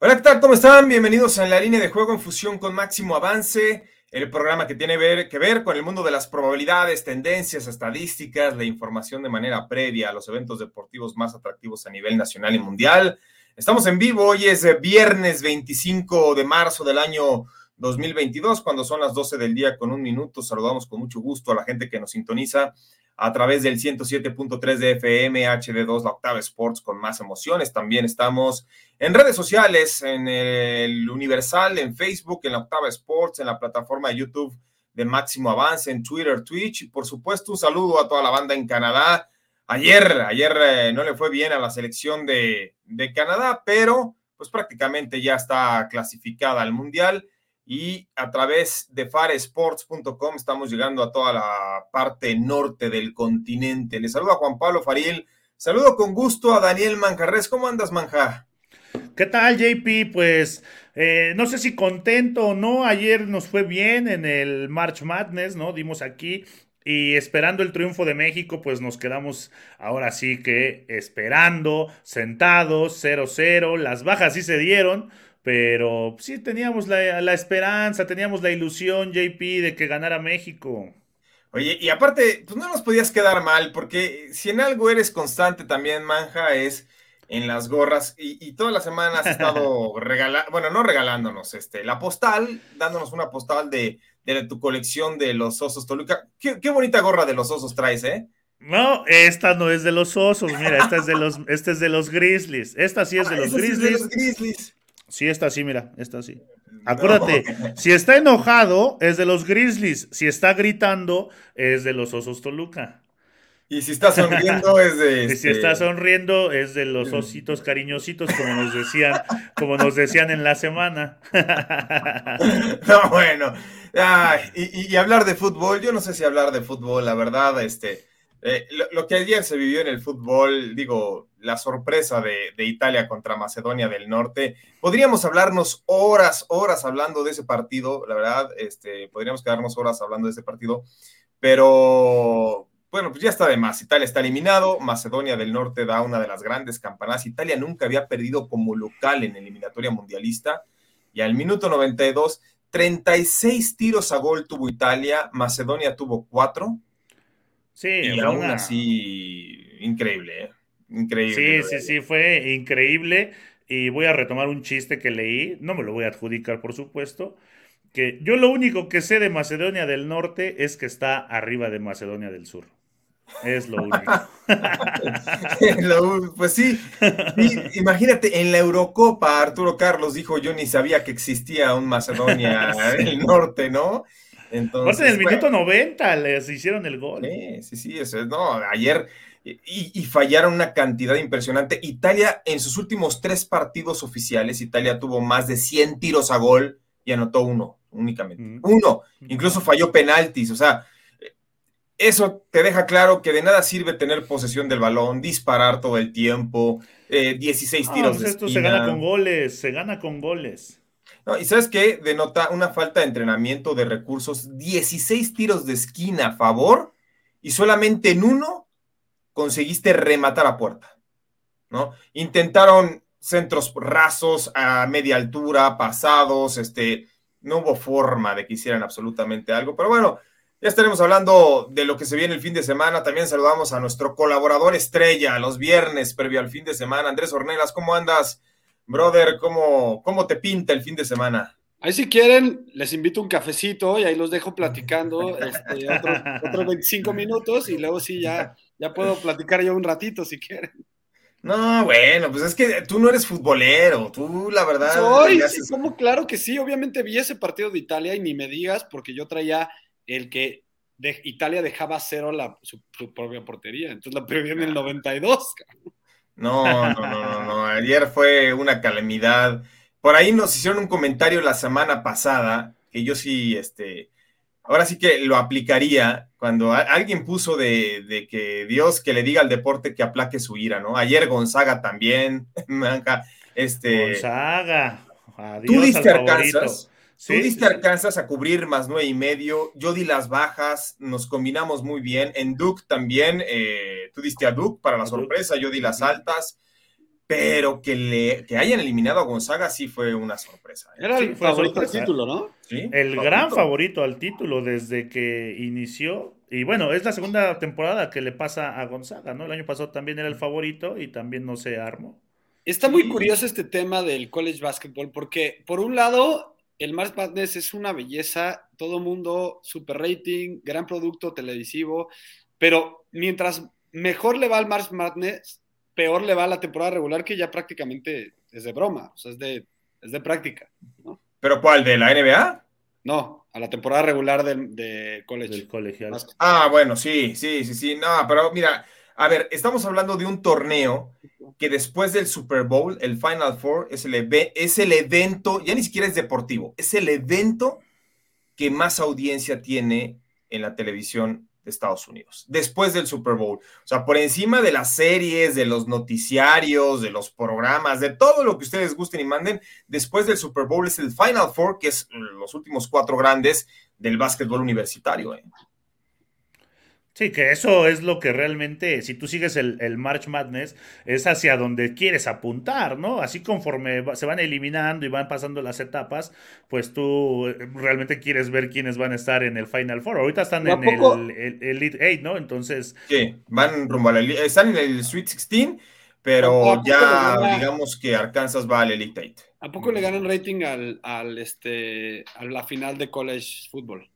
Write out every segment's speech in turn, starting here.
Hola, ¿qué tal? ¿Cómo están? Bienvenidos a la línea de juego en fusión con máximo avance, el programa que tiene que ver con el mundo de las probabilidades, tendencias, estadísticas, la información de manera previa a los eventos deportivos más atractivos a nivel nacional y mundial. Estamos en vivo, hoy es viernes 25 de marzo del año 2022, cuando son las 12 del día con un minuto. Saludamos con mucho gusto a la gente que nos sintoniza a través del 107.3 de FM, HD2, la Octava Sports con más emociones. También estamos en redes sociales, en el Universal, en Facebook, en la Octava Sports, en la plataforma de YouTube de Máximo Avance, en Twitter, Twitch. Y por supuesto, un saludo a toda la banda en Canadá. Ayer, ayer eh, no le fue bien a la selección de, Canadá, pero pues prácticamente ya está clasificada al Mundial y a través de faresports.com estamos llegando a toda la parte norte del continente. Les saludo a Juan Pablo Faril, saludo con gusto a Daniel Manjarres. ¿Cómo andas, Manja? ¿Qué tal, JP? Pues eh, no sé si contento o no. Ayer nos fue bien en el March Madness, ¿no? Dimos aquí y esperando el triunfo de México, pues nos quedamos ahora sí que esperando, sentados, 0-0. Las bajas sí se dieron pero sí teníamos la, esperanza, teníamos la ilusión, JP, de que ganara México. Oye, y aparte, pues no nos podías quedar mal, porque si en algo eres constante también, Manja, es en las gorras. Y, toda la semana has estado regalando, bueno, no regalándonos, este, la postal, dándonos una postal de, de tu colección de los osos Toluca. Qué, qué, bonita gorra de los osos traes, ¿eh? No, esta no es de los osos, mira, esta es de los, este es de los Grizzlies. Esta sí es de, ah, los, grizzlies. de los Grizzlies. Sí, está así, mira, está así. Acuérdate, si está enojado es de los Grizzlies, si está gritando es de los Osos Toluca. Y si está sonriendo es de... Y si está este, sonriendo es de los ositos cariñositos, como nos decían, como nos decían en la semana. No, bueno. y, y, hablar de fútbol, yo no sé si hablar de fútbol, la verdad, este, eh, lo, que ayer se vivió en el fútbol, digo, la sorpresa de, Italia contra Macedonia del Norte, podríamos hablarnos horas, horas hablando de ese partido, la verdad, este, podríamos quedarnos horas hablando de ese partido, pero bueno, pues ya está de más. Italia está eliminado, Macedonia del Norte da una de las grandes campanadas. Italia nunca había perdido como local en eliminatoria mundialista y al minuto 92, 36 tiros a gol tuvo Italia, Macedonia tuvo 4 Sí, y aún así, increíble, ¿eh? Increíble. Sí, sí, sí, fue increíble. Y voy a retomar un chiste que leí, no me lo voy a adjudicar, por supuesto, que yo lo único que sé de Macedonia del Norte es que está arriba de Macedonia del Sur. Es lo único. pues sí, imagínate, en la Eurocopa Arturo Carlos dijo, yo ni sabía que existía un Macedonia del Norte, ¿no? Entonces, en el minuto 90 les hicieron el gol. Sí, sí, sí, eso es, no, ayer y, fallaron una cantidad impresionante. Italia en sus últimos tres partidos oficiales, Italia tuvo más de 100 tiros a gol y anotó uno únicamente. Mm. Uno, incluso falló penaltis, o sea, eso te deja claro que de nada sirve tener posesión del balón, disparar todo el tiempo, 16 eh, tiros. Pues esto se gana con goles, se gana con goles y sabes qué? Denota una falta de entrenamiento de recursos. 16 tiros de esquina a favor y solamente en uno conseguiste rematar a puerta. ¿no? Intentaron centros rasos a media altura, pasados, este, no hubo forma de que hicieran absolutamente algo, pero bueno, ya estaremos hablando de lo que se viene el fin de semana. También saludamos a nuestro colaborador estrella los viernes previo al fin de semana, Andrés Ornelas, ¿cómo andas? Brother, ¿cómo, ¿cómo te pinta el fin de semana? Ahí si quieren, les invito un cafecito y ahí los dejo platicando este, otros 25 minutos y luego sí ya, ya puedo platicar yo un ratito si quieren. No, bueno, pues es que tú no eres futbolero, tú la verdad. Soy, sí, como claro que sí, obviamente vi ese partido de Italia y ni me digas porque yo traía el que de Italia dejaba cero la, su, propia portería, entonces la perdí en el 92. No, no, no, no, Ayer fue una calamidad. por ahí nos hicieron un comentario la semana pasada, que yo sí, este, ahora sí que lo aplicaría cuando alguien puso de, que Dios que le diga al deporte que aplaque su ira, ¿no? Ayer Gonzaga también, este... Gonzaga, adiós Tú diste Arkansas, tú diste Arkansas a cubrir más nueve y medio, yo di las bajas, nos combinamos muy bien, en Duke también, eh, tú diste a Duke para la sorpresa, yo di las altas, pero que, le, que hayan eliminado a Gonzaga sí fue una sorpresa. ¿eh? Era el favorito al título, ¿no? Sí, el gran favorito al título desde que inició. Y bueno, es la segunda temporada que le pasa a Gonzaga, ¿no? El año pasado también era el favorito y también no se armó. Está muy curioso este tema del college basketball porque, por un lado, el Mars Madness es una belleza, todo mundo, super rating, gran producto televisivo, pero mientras mejor le va al Mars Madness, peor le va a la temporada regular que ya prácticamente es de broma, o sea, es de, es de práctica. ¿no? ¿Pero cuál? ¿De la NBA? No, a la temporada regular del de college. Del colegial. Ah, bueno, sí, sí, sí, sí. No, pero mira, a ver, estamos hablando de un torneo que después del Super Bowl, el Final Four, es el, es el evento, ya ni siquiera es deportivo, es el evento que más audiencia tiene en la televisión Estados Unidos, después del Super Bowl. O sea, por encima de las series, de los noticiarios, de los programas, de todo lo que ustedes gusten y manden, después del Super Bowl es el Final Four, que es los últimos cuatro grandes del básquetbol universitario. ¿eh? Sí, que eso es lo que realmente, si tú sigues el, March Madness, es hacia donde quieres apuntar, ¿no? Así conforme se van eliminando y van pasando las etapas, pues tú eh, realmente quieres ver quiénes van a estar en el Final Four. Ahorita están en el, Elite 8, ¿no? Entonces... Sí, van rumbo al están en el Sweet 16, pero ya digamos que Arkansas va al Elite 8. ¿A poco le ganan rating al, al este, a la final de college football?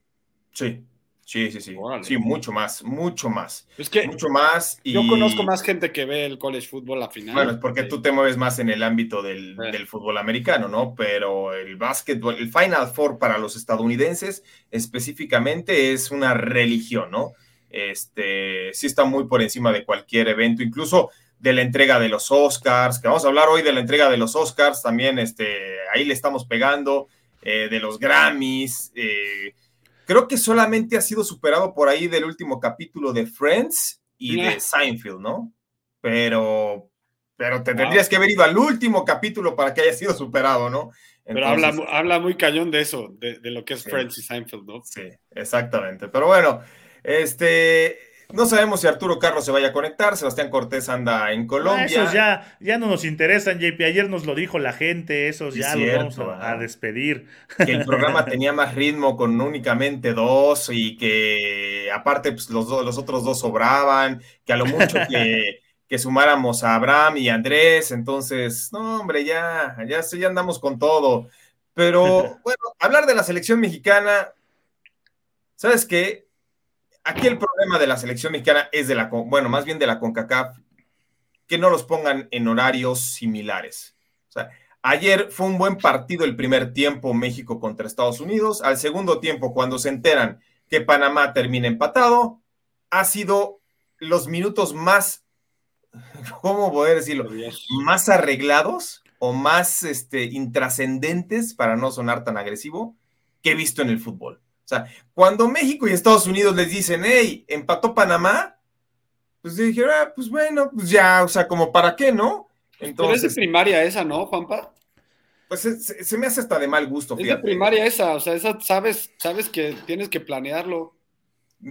Sí. Sí, sí, sí. Sí, mucho más, mucho más. Es que mucho más. Y... Yo conozco más gente que ve el college football a final. Bueno, es porque tú te mueves más en el ámbito del, del, fútbol americano, ¿no? Pero el básquetbol, el Final Four para los estadounidenses específicamente es una religión, ¿no? Este, sí está muy por encima de cualquier evento, incluso de la entrega de los Oscars, que vamos a hablar hoy de la entrega de los Oscars, también este, ahí le estamos pegando, eh, de los Grammys, eh, Creo que solamente ha sido superado por ahí del último capítulo de Friends y de Seinfeld, ¿no? Pero, pero te tendrías que haber ido al último capítulo para que haya sido superado, ¿no? pero habla, habla muy cañón de eso, de, lo que es Friends y Seinfeld, ¿no? Sí, exactamente. Pero bueno, este, no sabemos si Arturo Carlos se vaya a conectar, Sebastián Cortés anda en Colombia. esos ya, ya no nos interesan, JP. Ayer nos lo dijo la gente, esos ya los vamos a, despedir. Que el programa tenía más ritmo con únicamente dos y que aparte pues, los, los otros dos sobraban, que a lo mucho que, que sumáramos a Abraham y Andrés, entonces, no, hombre, ya, ya, ya andamos con todo. Pero bueno, hablar de la selección mexicana, ¿sabes qué? Aquí el problema de la selección mexicana es de la, bueno, más bien de la CONCACAF, que no los pongan en horarios similares. O sea, ayer fue un buen partido el primer tiempo México contra Estados Unidos. Al segundo tiempo, cuando se enteran que Panamá termina empatado, ha sido los minutos más, ¿cómo poder decirlo? Más arreglados o más este, intrascendentes, para no sonar tan agresivo, que he visto en el fútbol. O sea, cuando México y Estados Unidos les dicen, hey, empató Panamá, pues dijeron, ah, pues bueno, pues ya, o sea, como para qué, ¿no? Entonces, Pero es de primaria esa, ¿no, Juanpa? Pues se, me hace hasta de mal gusto. Es de primaria esa, o sea, esa sabes, sabes que tienes que planearlo.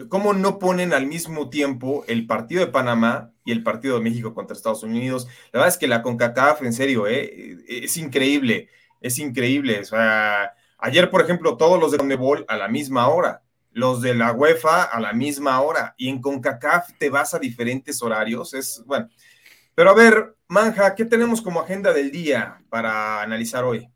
¿Cómo no ponen al mismo tiempo el partido de Panamá y el partido de México contra Estados Unidos? La verdad es que la CONCACAF, en serio, ¿eh? es increíble, es increíble. O sea, Ayer, por ejemplo, todos los de Conmebol a la misma hora, los de la UEFA a la misma hora, y en CONCACAF te vas a diferentes horarios. Es bueno. Pero a ver, Manja, ¿qué tenemos como agenda del día para analizar hoy?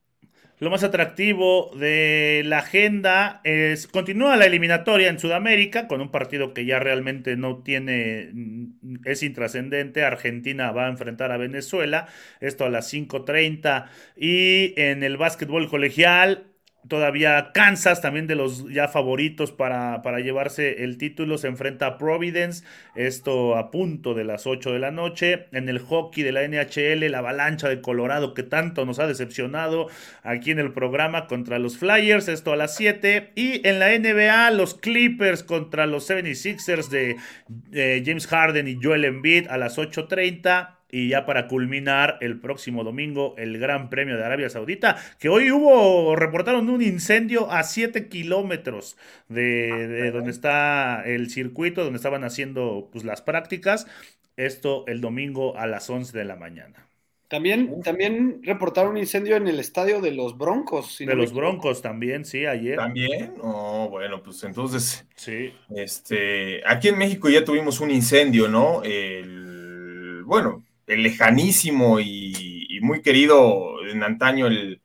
Lo más atractivo de la agenda es continúa la eliminatoria en Sudamérica con un partido que ya realmente no tiene es intrascendente. Argentina va a enfrentar a Venezuela, esto a las 5:30 y en el básquetbol colegial Todavía Kansas, también de los ya favoritos para, para, llevarse el título, se enfrenta a Providence. Esto a punto de las 8 de la noche. En el hockey de la NHL, la avalancha de Colorado que tanto nos ha decepcionado aquí en el programa contra los Flyers. Esto a las 7. Y en la NBA, los Clippers contra los 76ers de James Harden y Joel Embiid a las 8.30. Y ya para culminar el próximo domingo el Gran Premio de Arabia Saudita, que hoy hubo, reportaron un incendio a 7 kilómetros de, donde está el circuito, donde estaban haciendo pues, las prácticas. Esto el domingo a las 11 de la mañana. También, también reportaron un incendio en el estadio de los Broncos. de los Broncos también, sí, ayer. También, oh, bueno, pues entonces, sí. Este, aquí en México ya tuvimos un incendio, ¿no? El, bueno, el lejanísimo y, muy querido en antaño el,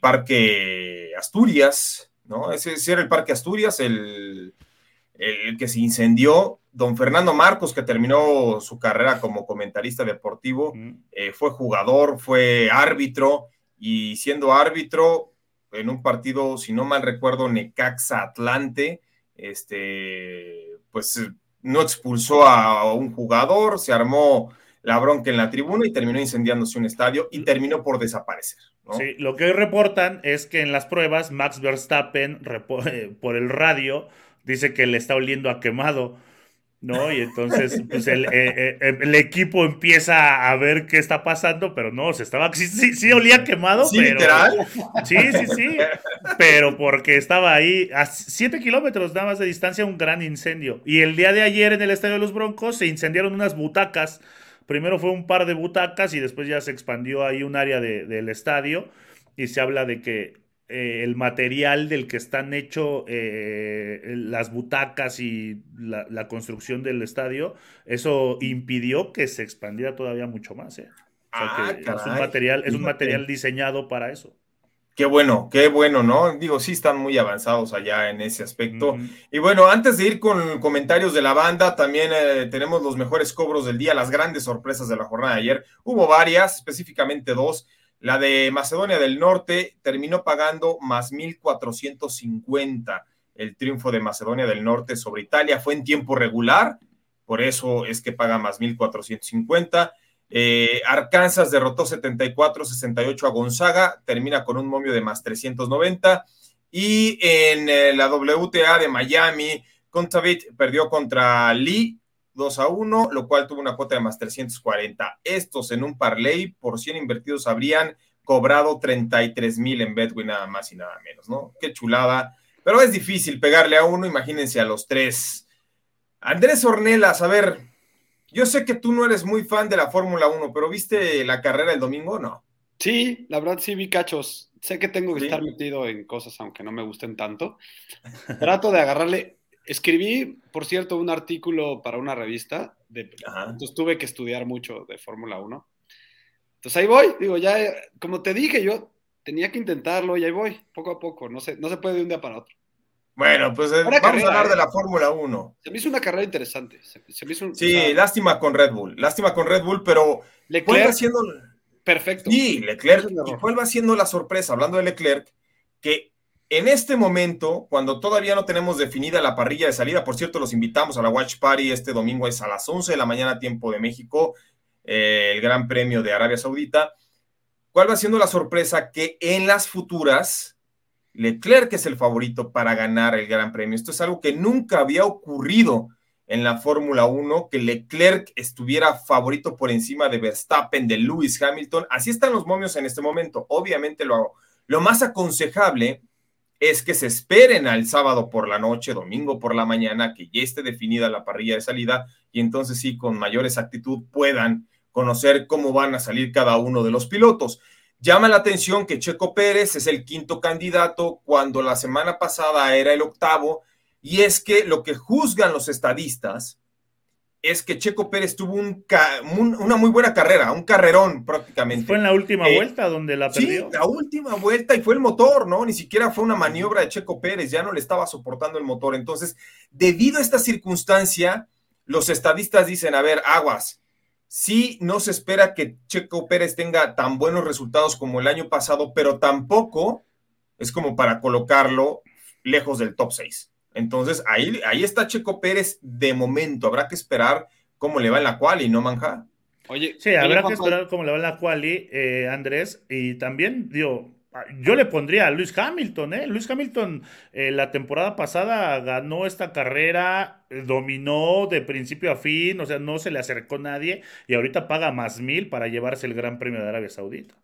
Parque Asturias, ¿no? Ese, era el Parque Asturias, el, el, que se incendió. Don Fernando Marcos, que terminó su carrera como comentarista deportivo, eh, fue jugador, fue árbitro, y siendo árbitro en un partido, si no mal recuerdo, Necaxa Atlante, este, pues no expulsó a un jugador, se armó la bronca en la tribuna y terminó incendiándose un estadio y terminó por desaparecer. Sí, lo que hoy reportan es que en las pruebas Max Verstappen eh, por el radio dice que le está oliendo a quemado. ¿no? Y entonces, pues el, eh, eh, el, equipo empieza a ver qué está pasando, pero no, se estaba, sí, sí, olía quemado, ¿Sí, pero... literal? Sí, sí, sí, pero porque estaba ahí a 7 kilómetros nada más de distancia un gran incendio. Y el día de ayer en el Estadio de los Broncos se incendiaron unas butacas Primero fue un par de butacas y después ya se expandió ahí un área del estadio y se habla de que eh, el material del que están hechos eh, las butacas y la, construcción del estadio, eso impidió que se expandiera todavía mucho más. ¿eh? Ah, es un material, es un material diseñado para eso. Qué bueno, qué bueno, ¿no? Digo, sí están muy avanzados allá en ese aspecto. Y bueno, antes de ir con comentarios de la banda, también eh, tenemos los mejores cobros del día, las grandes sorpresas de la jornada de ayer. Hubo varias, específicamente dos. La de Macedonia del Norte terminó pagando más 1.450 el triunfo de Macedonia del Norte sobre Italia. Fue en tiempo regular, por eso es que paga más 1.450. Eh, Arkansas derrotó 74-68 a Gonzaga, termina con un momio de más 390. Y en eh, la WTA de Miami, Contavit perdió contra Lee 2 a 1, lo cual tuvo una cuota de más 340. Estos en un parlay por 100 invertidos habrían cobrado 33 mil en Betwin, nada más y nada menos, ¿no? Qué chulada. Pero es difícil pegarle a uno, imagínense a los tres. Andrés Ornelas, a ver, yo sé que tú no eres muy fan de la Fórmula 1, pero ¿viste la carrera el domingo o no? Sí, la verdad sí vi cachos. Sé que tengo que estar metido en cosas aunque no me gusten tanto. Trato de agarrarle. Escribí, por cierto, un artículo para una revista. De, entonces tuve que estudiar mucho de Fórmula 1. Entonces ahí voy. Digo, ya, como te dije, yo tenía que intentarlo y ahí voy, poco a poco. No se, no se puede de un día para otro. Bueno, pues eh, vamos a hablar de la Fórmula 1. Se me hizo una carrera interesante. sí, lástima con Red Bull, lástima con Red Bull, pero Leclerc haciendo perfecto. Sí, Leclerc, y cuál va siendo la sorpresa, hablando de Leclerc, que en este momento, cuando todavía no tenemos definida la parrilla de salida, por cierto, los invitamos a la Watch Party este domingo, es a las 11 de la mañana, tiempo de México, eh, el Gran Premio de Arabia Saudita. ¿Cuál va siendo la sorpresa? Que en las futuras Leclerc es el favorito para ganar el Gran Premio. Esto es algo que nunca había ocurrido en la Fórmula 1, que Leclerc estuviera favorito por encima de Verstappen, de Lewis Hamilton. Así están los momios en este momento. Obviamente lo, lo más aconsejable es que se esperen al sábado por la noche, domingo por la mañana, que ya esté definida la parrilla de salida y entonces sí, con mayor exactitud puedan conocer cómo van a salir cada uno de los pilotos. Llama la atención que Checo Pérez es el quinto candidato cuando la semana pasada era el octavo, y es que lo que juzgan los estadistas es que Checo Pérez tuvo una muy buena carrera, un carrerón prácticamente. Fue en la última eh, vuelta donde la perdió. Sí, la última vuelta y fue el motor, ¿no? Ni siquiera fue una maniobra de Checo Pérez, ya no le estaba soportando el motor. Entonces, debido a esta circunstancia, los estadistas dicen, a ver, aguas, Sí, no se espera que Checo Pérez tenga tan buenos resultados como el año pasado, pero tampoco es como para colocarlo lejos del top 6. Entonces, ahí, ahí está Checo Pérez de momento. Habrá que esperar cómo le va en la quali, ¿no, Manja? Oye, sí, habrá que esperar cómo le va en la quali, eh, Andrés. Y también, digo, yo le pondría a Luis Hamilton, ¿eh? Luis Hamilton eh, la temporada pasada ganó esta carrera, dominó de principio a fin, o sea, no se le acercó nadie y ahorita paga más mil para llevarse el Gran Premio de Arabia Saudita.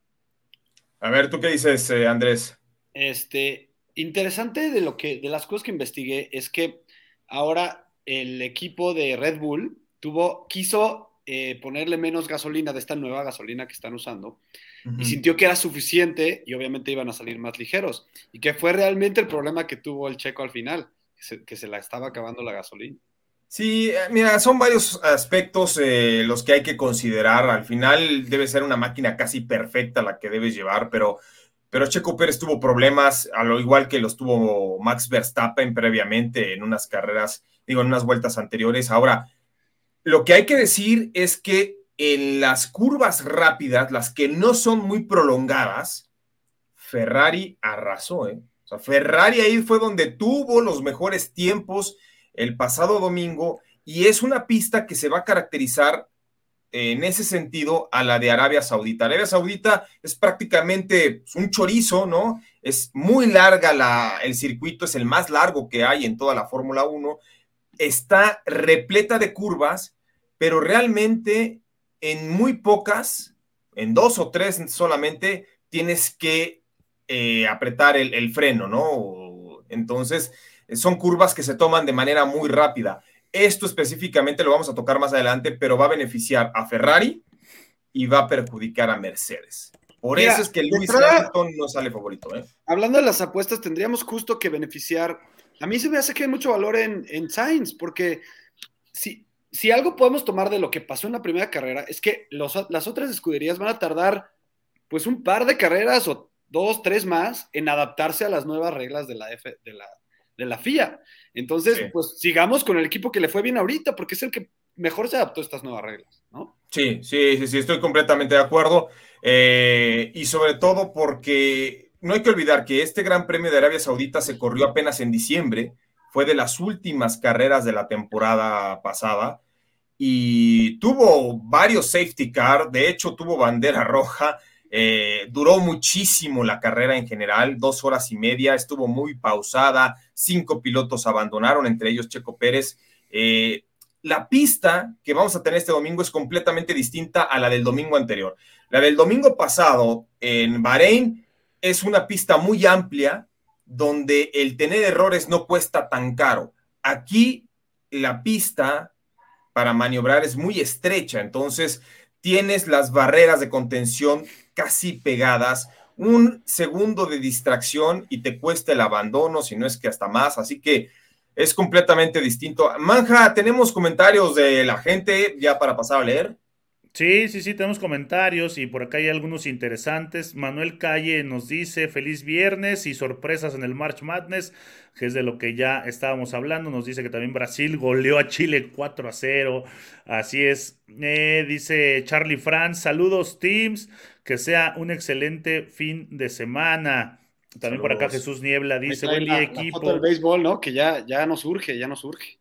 A ver, ¿tú qué dices, eh, Andrés? Este, interesante de lo que, de las cosas que investigué es que ahora el equipo de Red Bull tuvo, quiso eh, ponerle menos gasolina de esta nueva gasolina que están usando y sintió que era suficiente y obviamente iban a salir más ligeros. Y que fue realmente el problema que tuvo el checo al final, que se, la estaba acabando la gasolina. Sí, eh, mira, son varios aspectos eh, los que hay que considerar. Al final debe ser una máquina casi perfecta la que debes llevar, pero, pero Checo Pérez tuvo problemas, a lo igual que los tuvo Max Verstappen previamente en unas carreras, digo, en unas vueltas anteriores. Ahora, lo que hay que decir es que en las curvas rápidas, las que no son muy prolongadas, Ferrari arrasó, ¿eh? O sea, Ferrari ahí fue donde tuvo los mejores tiempos el pasado domingo y es una pista que se va a caracterizar en ese sentido a la de Arabia Saudita. Arabia Saudita es prácticamente un chorizo, ¿no? Es muy larga la, el circuito, es el más largo que hay en toda la Fórmula 1. Está repleta de curvas, pero realmente en muy pocas, en dos o tres solamente, tienes que eh, apretar el, freno, ¿no? Entonces, son curvas que se toman de manera muy rápida. Esto específicamente lo vamos a tocar más adelante, pero va a beneficiar a Ferrari y va a perjudicar a Mercedes. Por eso es que Luis Hamilton no sale favorito. ¿eh? Hablando de las apuestas, tendríamos justo que beneficiar. A mí se me hace que hay mucho valor en, en Sainz, porque si, si algo podemos tomar de lo que pasó en la primera carrera es que las otras escuderías van a tardar pues un par de carreras o dos, tres más en adaptarse a las nuevas reglas de la, F, de la, de la FIA. Entonces, pues sigamos con el equipo que le fue bien ahorita, porque es el que mejor se adaptó a estas nuevas reglas, ¿no? Sí, sí, sí, sí, estoy completamente de acuerdo. Eh, y sobre todo porque no hay que olvidar que este Gran Premio de Arabia Saudita se corrió apenas en diciembre fue de las últimas carreras de la temporada pasada y tuvo varios safety car, de hecho tuvo bandera roja, eh, duró muchísimo la carrera en general, dos horas y media, estuvo muy pausada, cinco pilotos abandonaron, entre ellos Checo Pérez. Eh, la pista que vamos a tener este domingo es completamente distinta a la del domingo anterior. La del domingo pasado en Bahrein es una pista muy amplia, donde el tener errores no cuesta tan caro. Aquí la pista para maniobrar es muy estrecha, entonces tienes las barreras de contención casi pegadas, un segundo de distracción y te cuesta el abandono, si no es que hasta más, así que es completamente distinto. Manja, tenemos comentarios de la gente ya para pasar a leer. Sí, sí, sí, tenemos comentarios y por acá hay algunos interesantes. Manuel Calle nos dice feliz viernes y sorpresas en el March Madness, que es de lo que ya estábamos hablando. Nos dice que también Brasil goleó a Chile 4 a 0. Así es. Eh, dice Charlie Franz, saludos teams, que sea un excelente fin de semana. También por acá Jesús Niebla dice, buen día equipo. El béisbol, ¿no? Que ya, ya nos urge, ya nos urge.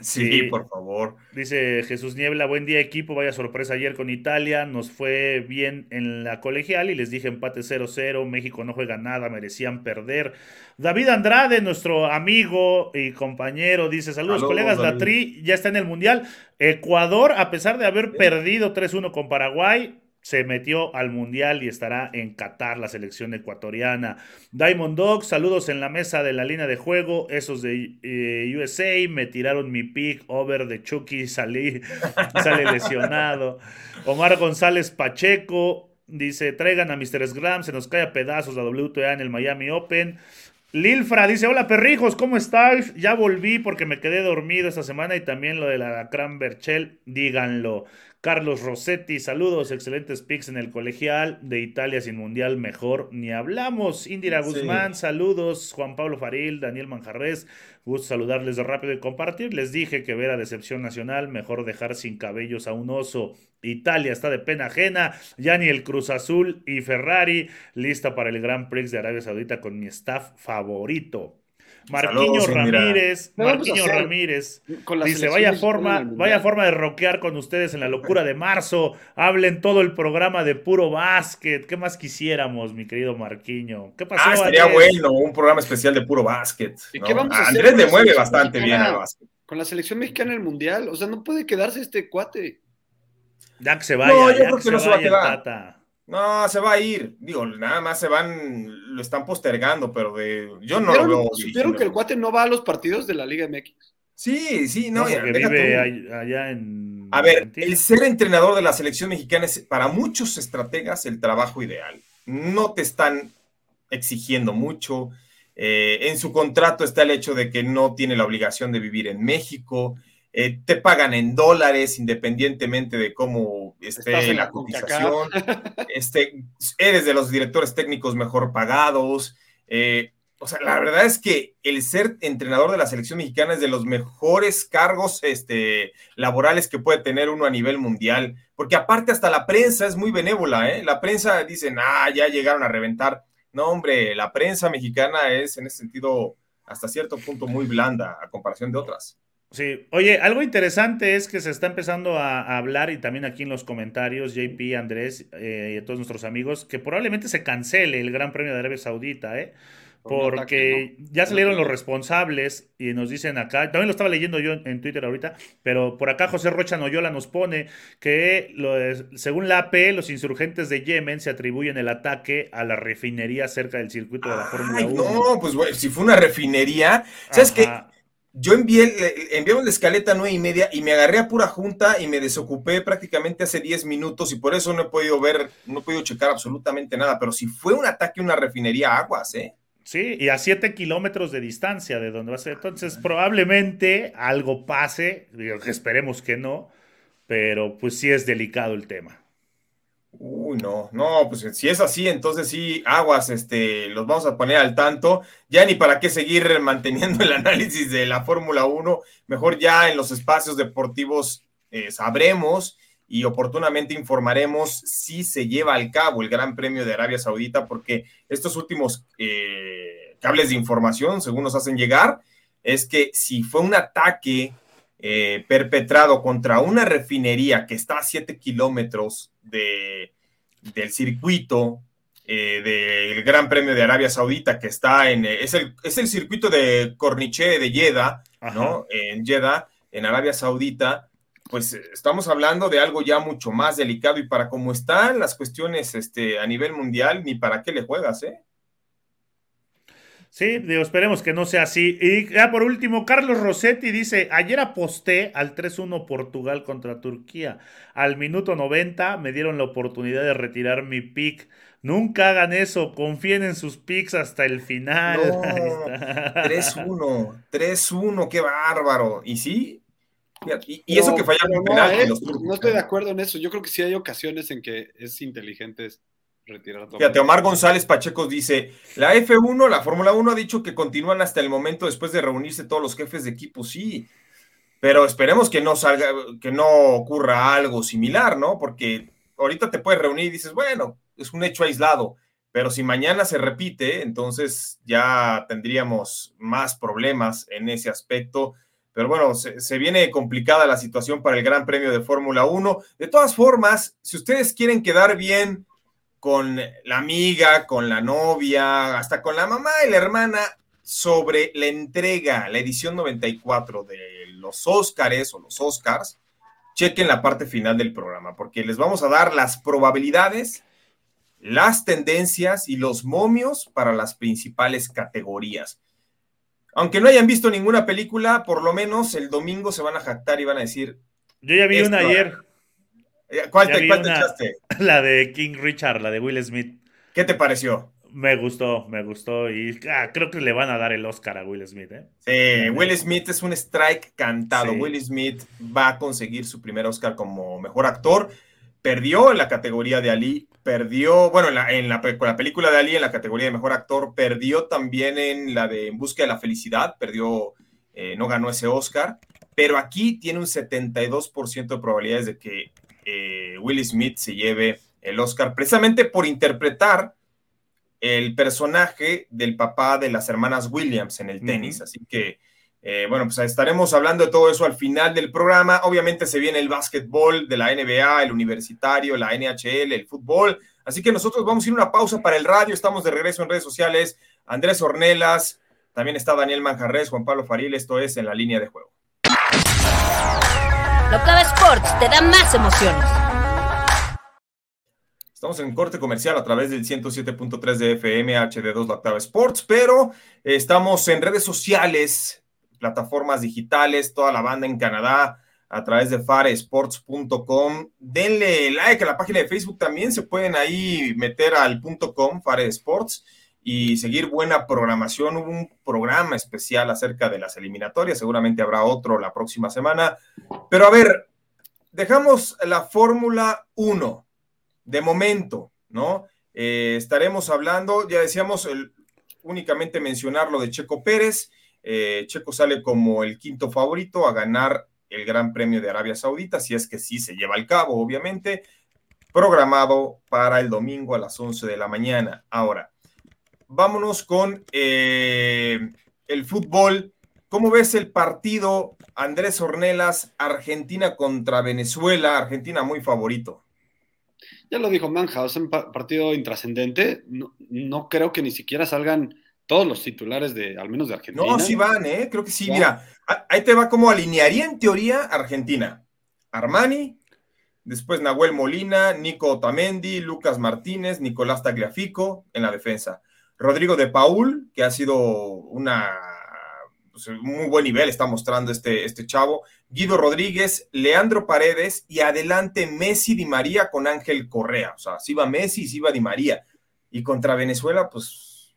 Sí, por favor. Dice Jesús Niebla, buen día equipo, vaya sorpresa ayer con Italia, nos fue bien en la colegial y les dije empate 0-0, México no juega nada, merecían perder. David Andrade, nuestro amigo y compañero, dice saludos, colegas, la Tri ya está en el Mundial. Ecuador, a pesar de haber perdido 3-1 con Paraguay, se metió al Mundial y estará en Qatar, la selección ecuatoriana. Diamond Dog, saludos en la mesa de la línea de juego. Esos de eh, USA me tiraron mi pick over de Chucky, salí, sale lesionado. Omar González Pacheco dice: traigan a Mr. Scram, se nos cae a pedazos la WTA en el Miami Open. Lilfra dice: Hola perrijos, ¿cómo estáis? Ya volví porque me quedé dormido esta semana y también lo de la Cran Berchel, díganlo. Carlos Rossetti, saludos, excelentes picks en el colegial de Italia sin mundial, mejor ni hablamos. Indira Guzmán, saludos. Juan Pablo Faril, Daniel Manjarres, Gusto saludarles de rápido y compartir. Les dije que ver a decepción nacional, mejor dejar sin cabellos a un oso. Italia está de pena ajena. Ya ni el Cruz Azul y Ferrari lista para el Grand Prix de Arabia Saudita con mi staff favorito. Marquiño Ramírez, Marquiño Ramírez dice, vaya forma, vaya forma de rockear con ustedes en la locura de marzo, hablen todo el programa de puro básquet, ¿qué más quisiéramos, mi querido Marquiño? ¿Qué pasó? Ah, sería bueno, un programa especial de puro básquet. ¿Y qué vamos a Andrés le mueve bastante bien al básquet. Con la selección mexicana en el Mundial, o sea, no puede quedarse este cuate. Ya que se vaya, no, yo creo que, no se, va a quedar. No, se va a ir. Digo, nada más se van, lo están postergando, pero de, yo no lo veo. ¿Supieron que el cuate no va a los partidos de la Liga MX? Sí, sí, no. no vive allá en. A ver, el ser entrenador de la selección mexicana es para muchos estrategas el trabajo ideal. No te están exigiendo mucho. Eh, en su contrato está el hecho de que no tiene la obligación de vivir en México. Eh, te pagan en dólares independientemente de cómo esté la cotización, este, eres de los directores técnicos mejor pagados. Eh, o sea, la verdad es que el ser entrenador de la selección mexicana es de los mejores cargos este, laborales que puede tener uno a nivel mundial, porque aparte hasta la prensa es muy benévola, ¿eh? La prensa dice, ah, ya llegaron a reventar. No, hombre, la prensa mexicana es en ese sentido hasta cierto punto muy blanda a comparación de otras. Sí, oye, algo interesante es que se está empezando a, hablar y también aquí en los comentarios, JP, Andrés eh, y a todos nuestros amigos, que probablemente se cancele el Gran Premio de Arabia Saudita, ¿eh? Porque ya salieron los responsables y nos dicen acá, también lo estaba leyendo yo en Twitter ahorita, pero por acá José Rocha Noyola nos pone que según la AP, los insurgentes de Yemen se atribuyen el ataque a la refinería cerca del circuito de la Fórmula 1. No, pues si fue una refinería, ¿sabes qué? Yo envié, enviamos la escaleta nueve y media y me agarré a pura junta y me desocupé prácticamente hace 10 minutos y por eso no he podido ver, no he podido checar absolutamente nada, pero si fue un ataque a una refinería aguas, ¿eh? Sí, y a 7 kilómetros de distancia de donde va a ser. Entonces, probablemente algo pase, esperemos que no, pero pues sí es delicado el tema. Uy, no, no, pues si es así, entonces sí, aguas, este, los vamos a poner al tanto. Ya ni para qué seguir manteniendo el análisis de la Fórmula 1, mejor ya en los espacios deportivos eh, sabremos y oportunamente informaremos si se lleva al cabo el Gran Premio de Arabia Saudita, porque estos últimos eh, cables de información, según nos hacen llegar, es que si fue un ataque eh, perpetrado contra una refinería que está a 7 kilómetros de, del circuito eh, del Gran Premio de Arabia Saudita, que está en, es el, es el circuito de Corniche de Jeddah, ¿no? En Jeddah, en Arabia Saudita, pues estamos hablando de algo ya mucho más delicado y para cómo están las cuestiones este, a nivel mundial, ni para qué le juegas, ¿eh? Sí, digo, esperemos que no sea así. Y ya por último, Carlos Rossetti dice, ayer aposté al 3-1 Portugal contra Turquía. Al minuto 90 me dieron la oportunidad de retirar mi pick. Nunca hagan eso, confíen en sus picks hasta el final. 3-1, 3-1, qué bárbaro. ¿Y sí? Y, eso que fallaron penal. Eh, no estoy de acuerdo en eso. Yo creo que sí hay ocasiones en que es inteligente retirar Fíjate, Omar González Pacheco dice: La F1, la Fórmula 1 ha dicho que continúan hasta el momento después de reunirse todos los jefes de equipo, sí. Pero esperemos que no salga, que no ocurra algo similar, ¿no? Porque ahorita te puedes reunir y dices, bueno, es un hecho aislado. Pero si mañana se repite, entonces ya tendríamos más problemas en ese aspecto. Pero bueno, se, se, viene complicada la situación para el Gran Premio de Fórmula 1. De todas formas, si ustedes quieren quedar bien con la amiga, con la novia, hasta con la mamá y la hermana sobre la entrega, la edición 94 de los Óscares o los Oscars, chequen la parte final del programa, porque les vamos a dar las probabilidades, las tendencias y los momios para las principales categorías. Aunque no hayan visto ninguna película, por lo menos el domingo se van a jactar y van a decir. Yo ya vi una ayer. Eh, ¿Cuál, te, echaste? La de King Richard, la de Will Smith. ¿Qué te pareció? Me gustó, me gustó y ah, creo que le van a dar el Oscar a Will Smith. ¿eh? Sí, Will Smith es un strike cantado. Will Smith va a conseguir su primer Oscar como mejor actor. Perdió en la categoría de Ali, perdió, bueno, en la, en la, la película de Ali en la categoría de mejor actor, perdió también en la de En Busca de la Felicidad, perdió eh, no ganó ese Oscar, pero aquí tiene un 72% de probabilidades de que eh, Will Smith se lleve el Oscar, precisamente por interpretar el personaje del papá de las hermanas Williams en el tenis. Así que, eh, bueno, pues estaremos hablando de todo eso al final del programa. Obviamente se viene el básquetbol de la NBA, el universitario, la NHL, el fútbol. Así que nosotros vamos a ir a una pausa para el radio. Estamos de regreso en redes sociales. Andrés Ornelas, también está Daniel Manjarres, Juan Pablo Faril, esto es En la línea de juego. La Octava Sports te da más emociones. Estamos en corte comercial a través del 107.3 de FM HD2 La Octava Sports, pero estamos en redes sociales, plataformas digitales, toda la banda en Canadá a través de faresports.com. Denle like a la página de Facebook también, se pueden ahí meter al .com, Fare Sports y seguir buena programación. Hubo un programa especial acerca de las eliminatorias, seguramente habrá otro la próxima semana. Pero a ver, dejamos la Fórmula 1 de momento, ¿no? Eh, estaremos hablando, ya decíamos, únicamente mencionar lo de Checo Pérez. Eh, Checo sale como el quinto favorito a ganar el Gran Premio de Arabia Saudita, si es que sí se lleva al cabo, obviamente, programado para el domingo a las 11 de la mañana. Ahora, vámonos con eh, el fútbol. ¿Cómo ves el partido Andrés Ornelas, Argentina contra Venezuela? Argentina muy favorito. Ya lo dijo Manja, es un partido intrascendente. No, creo que ni siquiera salgan todos los titulares de, al menos de Argentina. No, sí van, ¿eh? Creo que sí. Mira, ahí te va como alinearía en teoría Argentina. Armani, después Nahuel Molina, Nico Otamendi, Lucas Martínez, Nicolás Tagliafico en la defensa. Rodrigo de Paul, que ha sido una pues, muy buen nivel, está mostrando este, este chavo. Guido Rodríguez, Leandro Paredes y adelante Messi Di María con Ángel Correa. O sea, si va Messi y si va Di María. Y contra Venezuela, pues.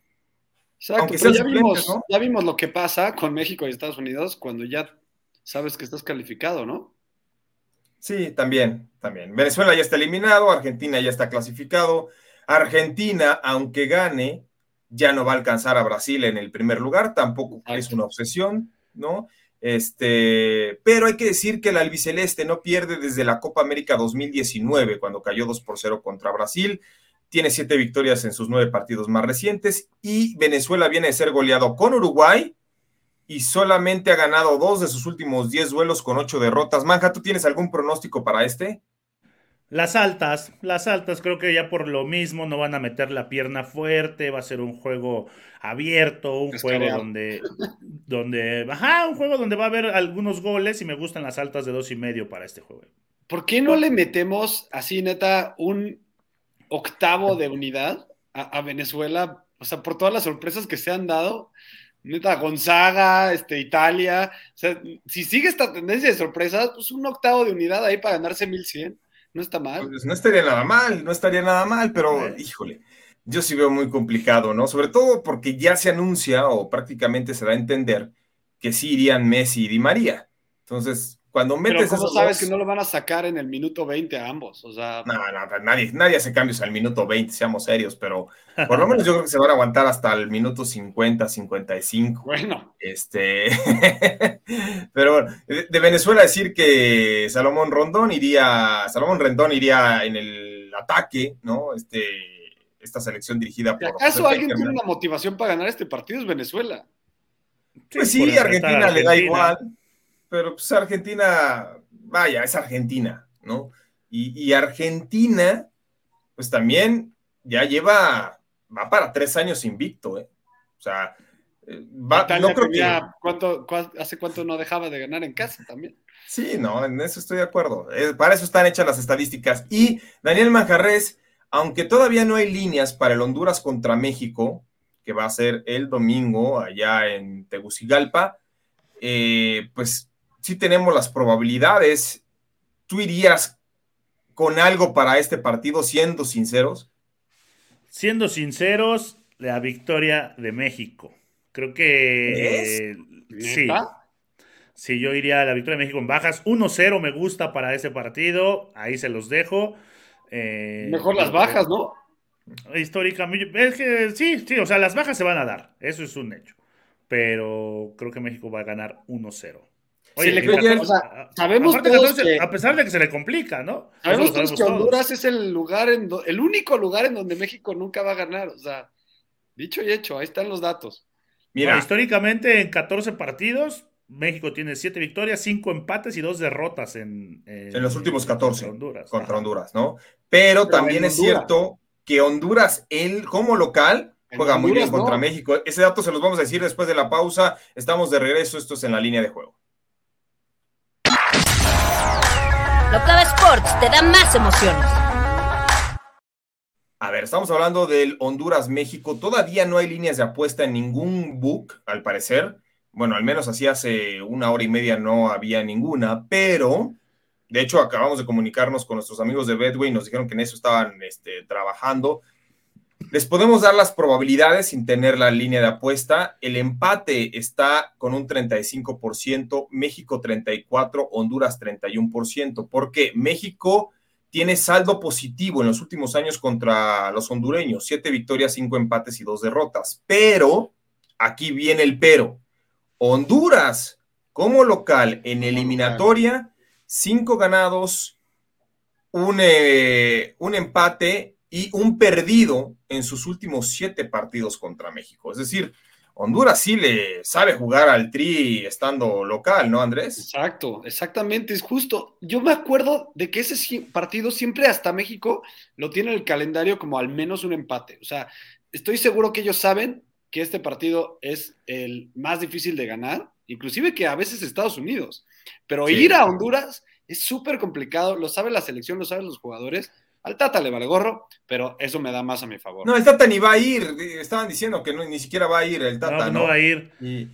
Exacto, ya, vimos, ya vimos lo que pasa con México y Estados Unidos cuando ya sabes que estás calificado, ¿no? Sí, también, también. Venezuela ya está eliminado, Argentina ya está clasificado. Argentina, aunque gane, ya no va a alcanzar a Brasil en el primer lugar, tampoco es una obsesión, ¿no? Este, pero hay que decir que el albiceleste no pierde desde la Copa América 2019, cuando cayó 2 por 0 contra Brasil. Tiene siete victorias en sus nueve partidos más recientes y Venezuela viene de ser goleado con Uruguay y solamente ha ganado dos de sus últimos diez duelos con ocho derrotas. Manja, ¿tú tienes algún pronóstico para este? Las altas, las altas creo que ya por lo mismo no van a meter la pierna fuerte, va a ser un juego abierto, un juego donde, donde, ajá, un juego donde va a haber algunos goles y me gustan las altas de dos y medio para este juego. ¿Por qué no le metemos así, neta, un octavo de unidad a, Venezuela? O sea, por todas las sorpresas que se han dado, neta, Gonzaga, este, Italia, o sea, si sigue esta tendencia de sorpresas, pues un octavo de unidad ahí para ganarse 1100. No está mal. Pues no estaría nada mal, no estaría nada mal, pero híjole, yo sí veo muy complicado, ¿no? Sobre todo porque ya se anuncia o prácticamente se da a entender que sí irían Messi y Di María. Entonces, cuando metes. Pero ¿cómo sabes que no lo van a sacar en el minuto 20 a ambos? O sea. No, no, nadie, nadie hace cambios al minuto 20, seamos serios, pero por lo menos yo creo que se van a aguantar hasta el minuto 50, 55. Bueno. Este. pero bueno, de Venezuela decir que Salomón Rondón iría. Salomón Rendón iría en el ataque, ¿no? Este. Esta selección dirigida por. ¿Acaso alguien tiene una motivación para ganar este partido? Es Venezuela. Pues sí, Argentina le da igual pero pues Argentina, vaya, es Argentina, ¿no? Y, Argentina, pues también ya lleva, va para tres años invicto, ¿eh? O sea, eh, va, no creo que... ¿cuánto, ¿Hace cuánto no dejaba de ganar en casa también? Sí, no, en eso estoy de acuerdo. Eh, para eso están hechas las estadísticas. Y Daniel Manjarres, aunque todavía no hay líneas para el Honduras contra México, que va a ser el domingo allá en Tegucigalpa, eh, pues sí tenemos las probabilidades. ¿Tú irías con algo para este partido, siendo sinceros? Siendo sinceros, la victoria de México. Creo que sí. Sí, yo iría a la victoria de México en bajas. 1-0 me gusta para ese partido. Ahí se los dejo. Eh, Mejor las bajas, ¿no? Históricamente. Es que sí, sí, o sea, las bajas se van a dar. Eso es un hecho. pero creo que México va a ganar 1-0. Le o sea, sabemos aparte todos 14, que- a pesar de que se le complica, ¿no? Sabemos todos que todos. Honduras es el lugar en do- el único lugar en donde México nunca va a ganar. O sea, dicho y hecho, ahí están los datos. Mira, históricamente en 14 partidos, México tiene 7 victorias, 5 empates y 2 derrotas en, en los últimos 14 contra Honduras. contra Ajá. Honduras, ¿no? Pero, Pero también es cierto que Honduras, él como local, juega muy bien contra no. México. Ese dato se los vamos a decir después de la pausa. Estamos de regreso, esto es en la línea de juego. Locava Sports te da más emociones. A ver, estamos hablando del Honduras-México. Todavía no hay líneas de apuesta en ningún book, al parecer. Bueno, al menos así hace una hora y media no había ninguna, pero de hecho acabamos de comunicarnos con nuestros amigos de Bedway y nos dijeron que en eso estaban este, trabajando. Les podemos dar las probabilidades sin tener la línea de apuesta. El empate está con un 35%, México 34%, Honduras 31%. Porque México tiene saldo positivo en los últimos años contra los hondureños, siete victorias, cinco empates y dos derrotas. Pero, aquí viene el pero. Honduras, como local en eliminatoria, cinco ganados, un, eh, un empate y un perdido en sus últimos siete partidos contra México. Es decir, Honduras sí le sabe jugar al tri estando local, ¿no, Andrés? Exacto, exactamente, es justo. Yo me acuerdo de que ese partido siempre hasta México lo tiene en el calendario como al menos un empate. O sea, estoy seguro que ellos saben que este partido es el más difícil de ganar, inclusive que a veces Estados Unidos. Pero Sí. ir a Honduras es súper complicado, lo sabe la selección, lo saben los jugadores. Al Tata le vale gorro, pero eso me da más a mi favor. No, el Tata ni va a ir. Estaban diciendo que no- ni siquiera va a ir el No, Tata, no ¿no? va a ir Y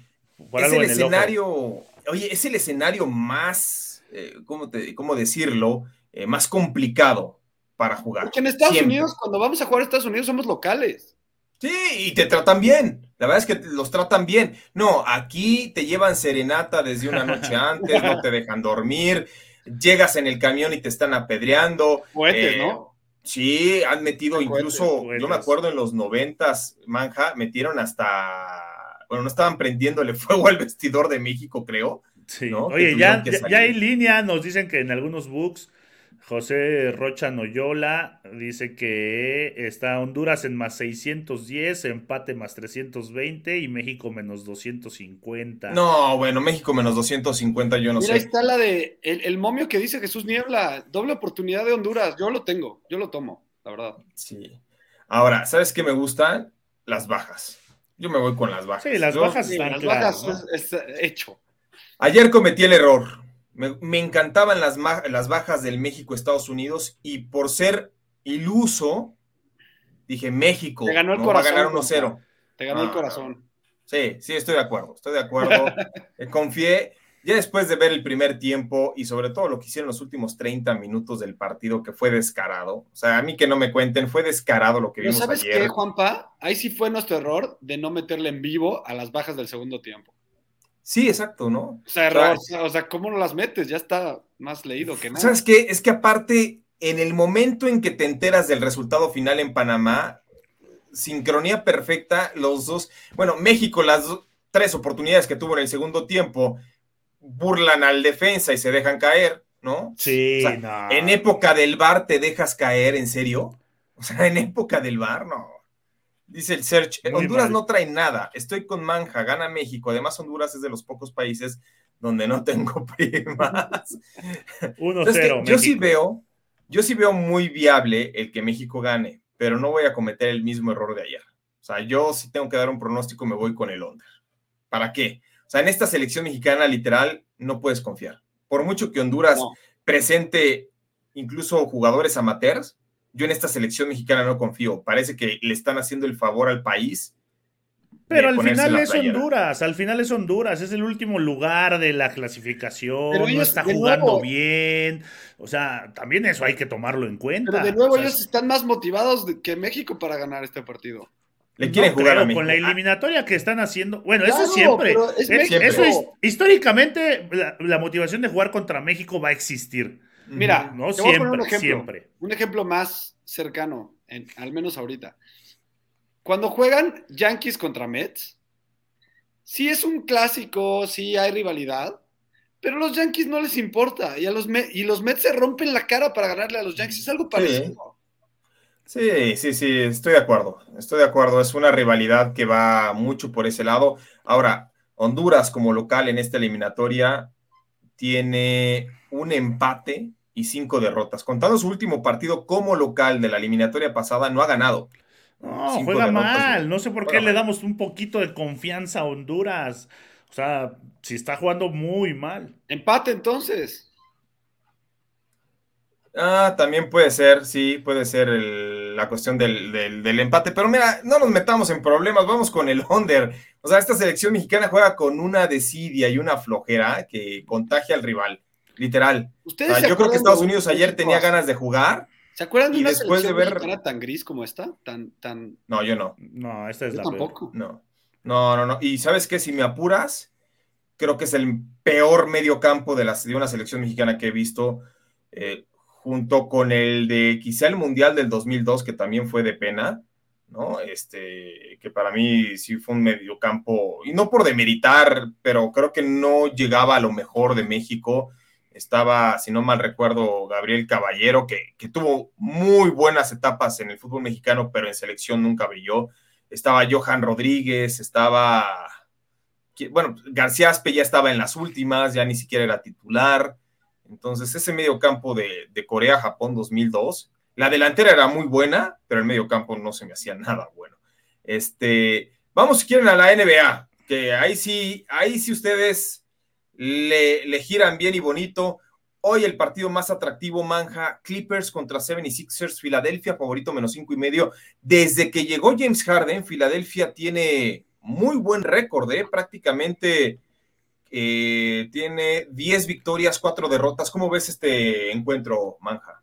por es algo el en el ojo. escenario, oye, es el escenario más, eh, ¿cómo, te- cómo decirlo? Eh, más complicado para jugar. Porque en Estados Siempre. Unidos, cuando vamos a jugar a Estados Unidos, somos locales. Sí, y te tratan bien. La verdad es que los tratan bien. No, aquí te llevan serenata desde una noche antes, no te dejan dormir, llegas en el camión y te están apedreando. Cohetes, Eh, ¿no? Sí, han metido incluso, cohetes. yo me acuerdo en los noventas, Manja, metieron hasta, bueno, no estaban prendiéndole fuego al vestidor de México, creo. Sí. ¿no? Oye, ya, ya, ya hay línea, nos dicen que en algunos books José Rocha Noyola dice que está Honduras en más 610, empate más 320 y México menos 250. No, bueno, México menos 250, yo no Mira, ahí sé. está la de el, el momio que dice Jesús Niebla, doble oportunidad de Honduras. Yo lo tengo, yo lo tomo, la verdad. Sí. Ahora, ¿sabes qué me gustan? Las bajas. Yo me voy con las bajas. Sí, las Yo- bajas Sí, están las claras. bajas ¿no? es, es hecho. Ayer cometí el error. Me, me encantaban las, las bajas del México-Estados Unidos y por ser iluso, dije México. Te ganó el no corazón, Va a ganar compa. 1-0. Te ganó el Ah. corazón. Sí, sí, estoy de acuerdo. Estoy de acuerdo. Eh, Confié. Ya después de ver el primer tiempo y sobre todo lo que hicieron los últimos 30 minutos del partido, que fue descarado. O sea, a mí que no me cuenten, fue descarado lo que vimos ¿sabes ayer. qué, Juanpa? Ahí sí fue nuestro error de no meterle en vivo a las bajas del segundo tiempo. Sí, exacto, ¿no? O sea, error. O sea, ¿cómo no las metes? Ya está más leído que nada. ¿Sabes qué? Es que aparte, en el momento en que te enteras del resultado final en Panamá, sincronía perfecta, los dos, bueno, México, las do- tres oportunidades que tuvo en el segundo tiempo, burlan al defensa y se dejan caer, ¿no? Sí, O sea, no. En época del VAR te dejas caer, ¿en serio? O sea, en época del VAR, no. Dice el Search, Muy Honduras mal. no trae nada, estoy con Manja, gana México, además Honduras es de los pocos países donde no tengo primas. 1-0. Es que yo sí veo, yo sí veo muy viable el que México gane, pero no voy a cometer el mismo error de ayer. O sea, yo si tengo que dar un pronóstico, me voy con el under. ¿Para qué? O sea, en esta selección mexicana, literal, no puedes confiar. Por mucho que Honduras No. presente incluso jugadores amateurs, yo en esta selección mexicana no confío. Parece que le están haciendo el favor al país. Pero al final es playera. Honduras, al final es Honduras, es el último lugar de la clasificación, no está jugando nuevo- bien, o sea, también eso hay que tomarlo en cuenta. Pero de nuevo, O sea, ellos están más motivados que México para ganar este partido. Le quieren no jugar creo, a México. con la eliminatoria que están haciendo. Bueno, Claro, eso siempre. es Es- eso es- históricamente, la, la motivación de jugar contra México va a existir. Mira, No te voy a poner siempre, un ejemplo. siempre. Un ejemplo más cercano, en- al menos ahorita. Cuando juegan Yankees contra Mets, sí es un clásico, sí hay rivalidad, pero a los Yankees no les importa y, a los, y los Mets se rompen la cara para ganarle a los Yankees. Es algo parecido. Sí, sí, sí, estoy de acuerdo. Estoy de acuerdo. Es una rivalidad que va mucho por ese lado. Ahora, Honduras como local en esta eliminatoria tiene un empate y cinco derrotas. Contando su último partido como local de la eliminatoria pasada, no ha ganado. No, juega mal. No sé por qué le damos un poquito de confianza a Honduras. O sea, si está jugando muy mal. Empate entonces. Ah, también puede ser, sí, puede ser la cuestión del, empate. Pero mira, no nos metamos en problemas, vamos con el under. O sea, esta selección mexicana juega con una desidia y una flojera que contagia al rival, literal. yo creo que Estados Unidos ayer tenía ganas de jugar. ¿Se acuerdan de una después de ver... mexicana tan gris como esta? Tan, tan... No, yo no. No, esta es la tampoco. No. no, no, no. Y ¿sabes qué? Si me apuras, creo que es el peor medio campo de, la, de una selección mexicana que he visto. Eh, junto con el de quizá el Mundial del 2002, que también fue de pena, ¿no? Este, que para mí sí fue un mediocampo, y no por demeritar, pero creo que no llegaba a lo mejor de México. Estaba, si no mal recuerdo, Gabriel Caballero, que, que tuvo muy buenas etapas en el fútbol mexicano, pero en selección nunca brilló. Estaba Johan Rodríguez, estaba, bueno, García Aspe ya estaba en las últimas, ya ni siquiera era titular. Entonces, ese medio campo de, Corea-Japón 2002, la delantera era muy buena, pero el medio campo no se me hacía nada bueno. Este, vamos si quieren a la NBA, que ahí sí, ahí sí ustedes le, giran bien y bonito. Hoy el partido más atractivo, Manja, Clippers contra 76ers, Filadelfia, favorito menos cinco y medio. Desde que llegó James Harden, Filadelfia tiene muy buen récord, ¿eh? prácticamente eh, tiene 10 victorias, 4 derrotas. ¿Cómo ves este encuentro, Manja?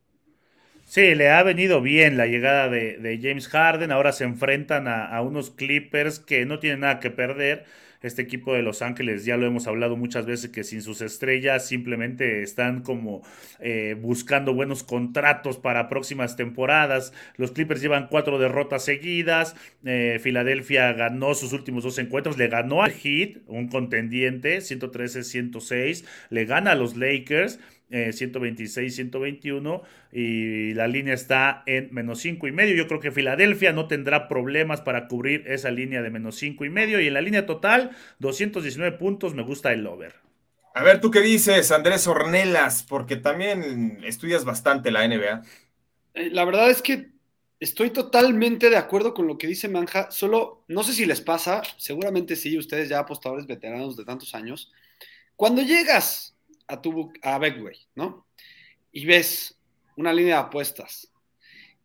Sí, le ha venido bien la llegada de, James Harden. Ahora se enfrentan a, unos Clippers que no tienen nada que perder este equipo de Los Ángeles, ya lo hemos hablado muchas veces, que sin sus estrellas simplemente están como eh, buscando buenos contratos para próximas temporadas. Los Clippers llevan cuatro derrotas seguidas. Eh, Filadelfia ganó sus últimos dos encuentros, le ganó al Heat, un contendiente, 113-106, le gana a los Lakers 126, eh, 121 y la línea está en menos 5 y medio. Yo creo que Filadelfia no tendrá problemas para cubrir esa línea de menos 5 y medio y en la línea total 219 puntos me gusta el over. A ver, ¿tú qué dices, Andrés Ornelas? Porque también estudias bastante la NBA. Eh, la verdad es que estoy totalmente de acuerdo con lo que dice Manja, solo no sé si les pasa, seguramente sí, ustedes ya apostadores veteranos de tantos años. Cuando llegas a, tu, a Betway, ¿no? Y ves una línea de apuestas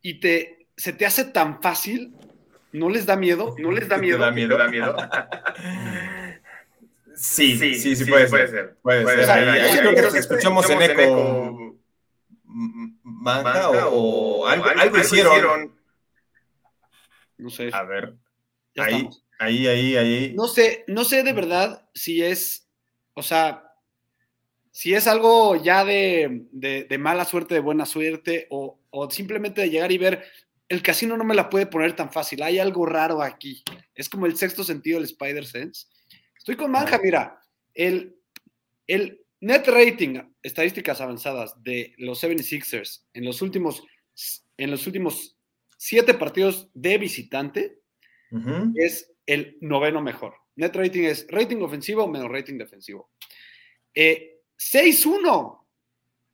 y te, se te hace tan fácil, ¿no les da miedo? ¿No les da miedo? da miedo? da miedo? sí, sí, sí, sí, puede, ser. Puede ser. Ahí, creo que nos escuchamos en eco. Manga o, algo, algo, hicieron. No sé. A ver. Ahí, ahí, ahí, ahí. No sé, no sé de verdad si es, o sea, si es algo ya de, mala suerte, de buena suerte, o, simplemente de llegar y ver, el casino no me la puede poner tan fácil, hay algo raro aquí. Es como el sexto sentido del Spider-Sense. Estoy con Manja, mira, el, el net rating, estadísticas avanzadas de los 76ers en los últimos, en los últimos siete partidos de visitante es el noveno mejor. Net rating es rating ofensivo menos rating defensivo. Eh, 6-1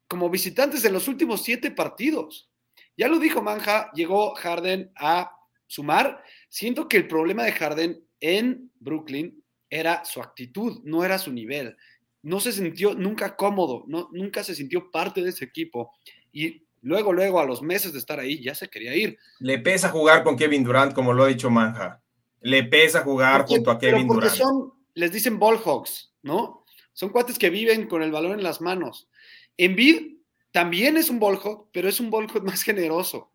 como visitantes en los últimos siete partidos. Ya lo dijo Manja, llegó Harden a sumar. Siento que el problema de Harden en Brooklyn era su actitud, no era su nivel. No se sintió nunca cómodo, no, nunca se sintió parte de ese equipo. Y luego, luego, a los meses de estar ahí, ya se quería ir. Le pesa jugar con Kevin Durant, como lo ha dicho Manja. Le pesa jugar junto a Kevin porque Durant. Son, les dicen ball hogs, ¿no? Son cuates que viven con el balón en las manos. Envid también es un ball pero es un ball más generoso,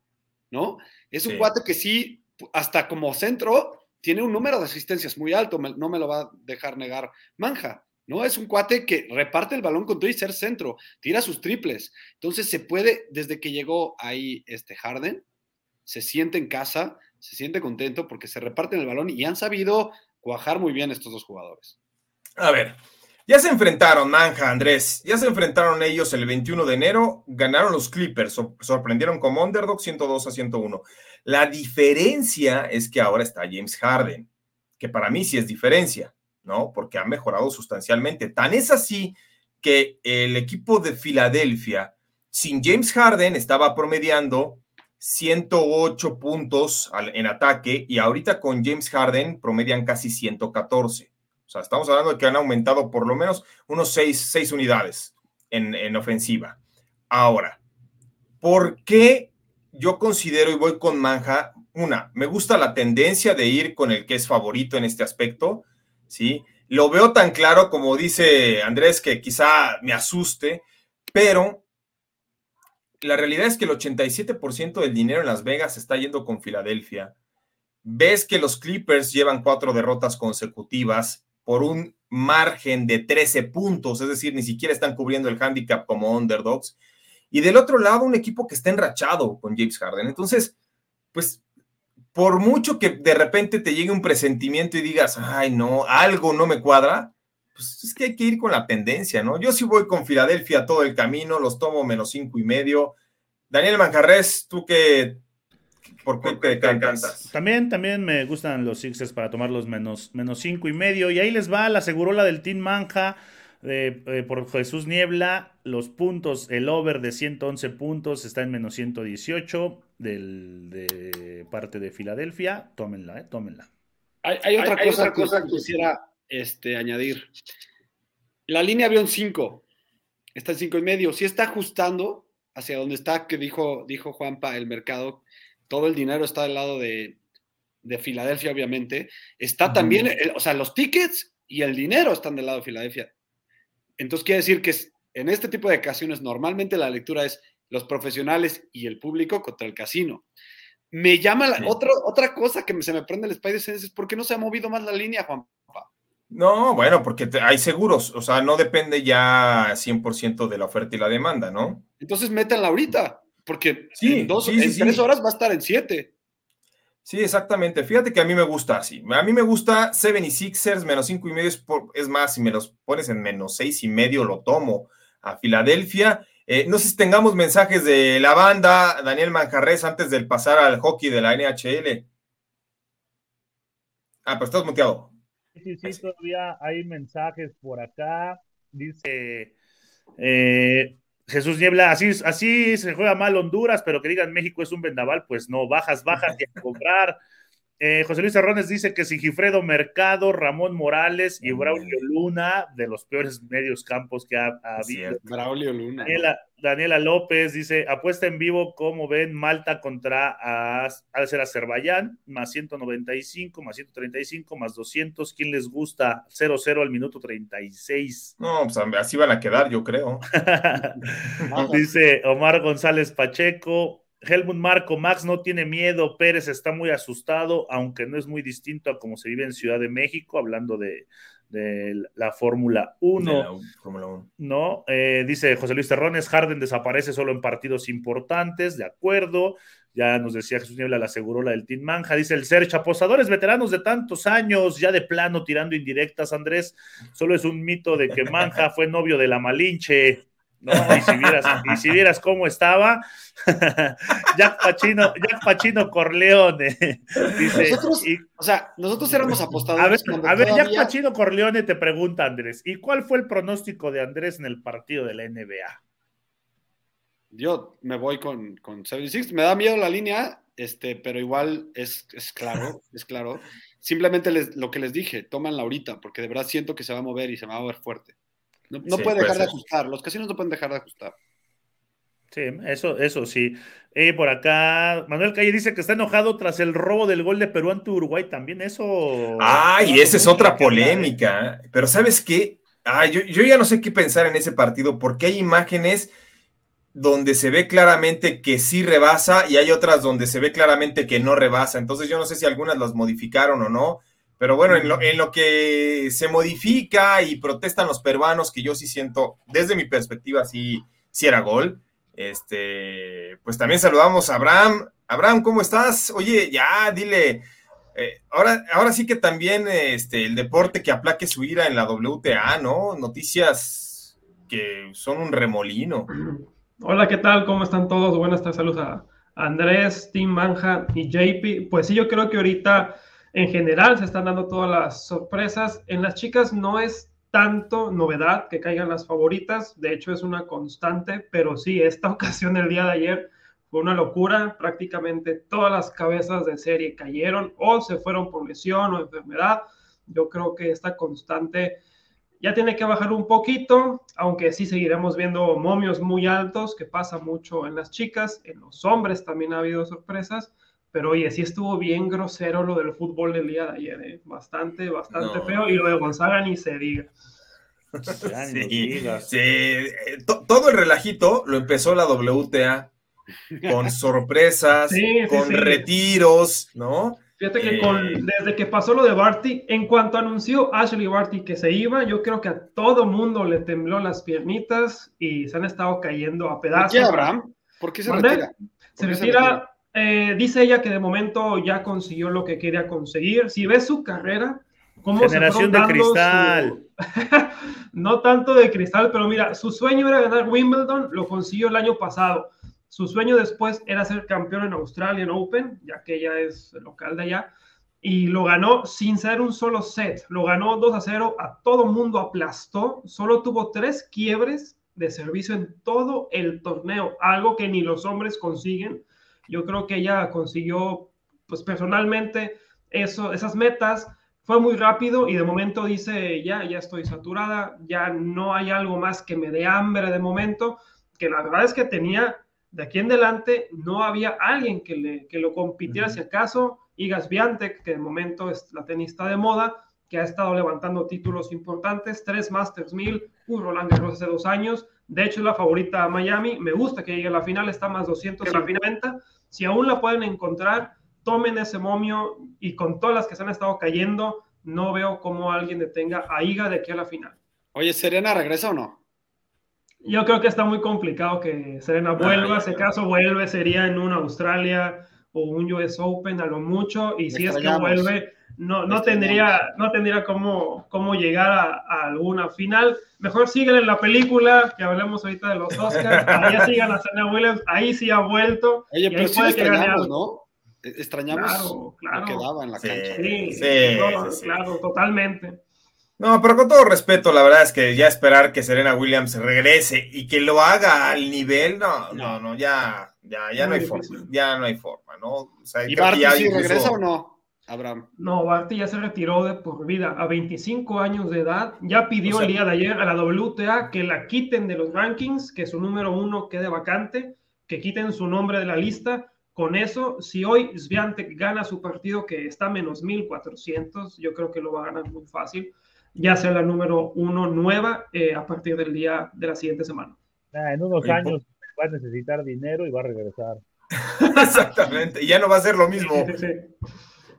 ¿no? Es un cuate que sí, hasta como centro, tiene un número de asistencias muy alto, no me lo va a dejar negar Manja, ¿no? Es un cuate que reparte el balón con todo y ser centro, tira sus triples. Entonces se puede, desde que llegó ahí este Harden, se siente en casa, se siente contento porque se reparten el balón y han sabido cuajar muy bien estos dos jugadores. A ver, ya se enfrentaron, Manja, Andrés, ya se enfrentaron ellos el 21 de enero, ganaron los Clippers, sorprendieron como underdog 102 a 101. La diferencia es que ahora está James Harden, que para mí sí es diferencia, ¿no? Porque ha mejorado sustancialmente. Tan es así que el equipo de Filadelfia, sin James Harden, estaba promediando 108 puntos en ataque y ahorita con James Harden promedian casi 114. O sea, estamos hablando de que han aumentado por lo menos unos 6, unidades en, en ofensiva. Ahora, ¿por qué yo considero y voy con Manja? Una, me gusta la tendencia de ir con el que es favorito en este aspecto, ¿sí? Lo veo tan claro como dice Andrés que quizá me asuste, pero la realidad es que el 87% del dinero en Las Vegas está yendo con Filadelfia. Ves que los Clippers llevan cuatro derrotas consecutivas por un margen de 13 puntos, es decir, ni siquiera están cubriendo el handicap como underdogs. Y del otro lado, un equipo que está enrachado con James Harden. Entonces, pues, por mucho que de repente te llegue un presentimiento y digas, ay, no, algo no me cuadra, pues es que hay que ir con la tendencia, ¿no? Yo sí voy con Filadelfia todo el camino, los tomo menos cinco y medio. Daniel Manjarres, tú que ¿Por qué te, encantas? También, también me gustan los Sixers para tomar los menos, menos cinco y medio. Y ahí les va la segurola del Team Manja eh, por Jesús Niebla. Los puntos, el over de 111 puntos está en menos 118 del, de parte de Filadelfia. Tómenla, eh, tómenla. Hay, otra, cosa, que quisiera este, añadir. La línea avión 5 está en 5 y medio. Si está ajustando hacia donde está, que dijo, dijo Juanpa, el mercado todo el dinero está del lado de, Filadelfia, obviamente. Está también, o sea, los tickets y el dinero están del lado de Filadelfia. Entonces quiere decir que en este tipo de ocasiones normalmente la lectura es los profesionales y el público contra el casino. Me llama la, otra, otra cosa que se me prende el Spider Sense es por qué no se ha movido más la línea, Juan. No, bueno, porque hay seguros, o sea, no depende ya 100% de la oferta y la demanda, ¿no? Entonces métanla ahorita. Porque en, dos, en tres horas va a estar en siete. Sí, exactamente. Fíjate que a mí me gusta así. A mí me gusta 76ers menos cinco y medio. Es, más, si me los pones en menos seis y medio, lo tomo a Filadelfia. Eh, no sé si tengamos mensajes de la banda, Daniel Manjarres, antes del pasar al hockey de la NHL. Ah, pero estás muteado. Sí, sí, sí, todavía hay mensajes por acá. Dice eh, Jesús Niebla, así, así se juega mal Honduras, pero que digan México es un vendaval, pues no, bajas, bajas y a comprar. Eh, José Luis Arrones dice que Sigifredo Mercado, Ramón Morales y Braulio Luna, de los peores medios campos que ha, habido. Braulio Luna. Daniela, López dice: apuesta en vivo, como ven, Malta contra al ser Azerbaiyán, más 195, más 135, más 200. ¿Quién les gusta? 0-0 al minuto 36. No, pues así van a quedar, yo creo. dice Omar González Pacheco. Helmut Marco, Max no tiene miedo, Pérez está muy asustado, aunque no es muy distinto a como se vive en Ciudad de México, hablando de, la Fórmula 1. ¿no? Eh, dice José Luis Terrones, Harden desaparece solo en partidos importantes, de acuerdo. Ya nos decía Jesús Niebla, la aseguró la del Team Manja. Dice el Serge, apostadores veteranos de tantos años, ya de plano tirando indirectas, Andrés. Solo es un mito de que Manja fue novio de la Malinche. No, y si vieras, y si vieras cómo estaba, Jack Pachino, Jack Pachino Corleone. Dice, nosotros, o sea, nosotros éramos apostadores. A ver, a ver Jack Pachino Corleone te pregunta, Andrés, ¿y cuál fue el pronóstico de Andrés en el partido de la NBA? Yo me voy con, con 76, me da miedo la línea, este, pero igual es, es claro, es claro. Simplemente les, lo que les dije, tómanla ahorita, porque de verdad siento que se va a mover y se va a mover fuerte. No, puede dejar de ajustar, los casinos no pueden dejar de ajustar. Sí, eso, eso sí. Eh, por acá, Manuel Calle dice que está enojado tras el robo del gol de Perú ante Uruguay. También eso. Ah, y esa es otra polémica. Pero ¿sabes qué? Ah, yo, yo, ya no sé qué pensar en ese partido, porque hay imágenes donde se ve claramente que sí rebasa y hay otras donde se ve claramente que no rebasa. Entonces yo no sé si algunas las modificaron o no. Pero bueno, en lo, en lo, que se modifica y protestan los peruanos, que yo sí siento, desde mi perspectiva, sí, sí era gol. Este, pues también saludamos a Abraham. Abraham, ¿cómo estás? Oye, ya, dile, eh, ahora, ahora sí que también este, el deporte que aplaque su ira en la WTA, ¿no? Noticias que son un remolino. Hola, ¿qué tal? ¿Cómo están todos? Buenas tardes, saludos a Andrés, Tim Manja y JP. Pues sí, yo creo que ahorita en general se están dando todas las sorpresas. En las chicas no es tanto novedad que caigan las favoritas, de hecho es una constante, pero sí, esta ocasión el día de ayer fue una locura, prácticamente todas las cabezas de serie cayeron o se fueron por lesión o enfermedad. Yo creo que esta constante ya tiene que bajar un poquito, aunque sí seguiremos viendo momios muy altos, que pasa mucho en las chicas, en los hombres también ha habido sorpresas, pero oye, sí estuvo bien grosero lo del fútbol del día de ayer, ¿eh? bastante, bastante feo, y lo de Gonzaga ni se diga. Sí, sí. Eh, todo el relajito lo empezó la WTA con sorpresas, con retiros, ¿no? Fíjate que eh, desde que pasó lo de Barty, en cuanto anunció Ashley Barty que se iba, yo creo que a todo mundo le tembló las piernitas y se han estado cayendo a pedazos. ¿Por qué, Abraham? ¿Por qué se retira? se retira, eh, dice ella que de momento ya consiguió lo que quería conseguir. Si ves su carrera, cómo Generación de cristal. no tanto de cristal, pero mira, su sueño era ganar Wimbledon, lo consiguió el año pasado su sueño después era ser campeón en Australian Open, ya que ella es local de allá, y lo ganó sin ser un solo set. Lo ganó 2 a 0, a todo mundo aplastó, solo tuvo tres quiebres de servicio en todo el torneo, algo que ni los hombres consiguen. Yo creo que ella consiguió, pues personalmente, eso, esas metas. Fue muy rápido y de momento dice, ya, ya estoy saturada, ya no hay algo más que me dé hambre de momento, que la verdad es que tenía de aquí en adelante no había alguien que, le, que lo compitiera, si acaso, Igas Biantec, que de momento es la tenista de moda, que ha estado levantando títulos importantes, tres Masters 1000, un Roland Garros hace dos años, de hecho es la favorita a Miami, me gusta que llegue a la final, está más 250, si aún la pueden encontrar, tomen ese momio y con todas las que se han estado cayendo, no veo cómo alguien detenga a Iga de aquí a la final. Oye, ¿Serena regresa o no? Yo creo que está muy complicado que Serena vuelva. Si acaso vuelve, sería en una Australia o un US Open a lo mucho. Y si es que vuelve, no, no tendría, no tendría cómo, cómo llegar a, alguna final. Mejor sigan en la película, que hablemos ahorita de los Oscars. Ahí sigan a Serena Williams, ahí sí ha vuelto. Oye, pero sí extrañamos, ¿no? E-, extrañamos claro, que daba en la cancha. Sí, sí, claro, totalmente. No, pero con todo respeto, la verdad es que ya esperar que Serena Williams regrese y que lo haga al nivel, no, no, no, ya, ya, ya no hay forma, ya no hay forma, ¿no? O sea, ¿Y Barty sí regresa o no, Abraham? No, Barty ya se retiró de por vida a 25 años de edad, ya pidió el día de ayer a la WTA que la quiten de los rankings, que su número uno quede vacante, que quiten su nombre de la lista. Con eso, si hoy Sviantek gana su partido que está menos 1400, yo creo que lo va a ganar muy fácil ya sea la número uno nueva eh, a partir del día de la siguiente semana. en unos años va a necesitar dinero y va a regresar. Exactamente, y ya no va a ser lo mismo.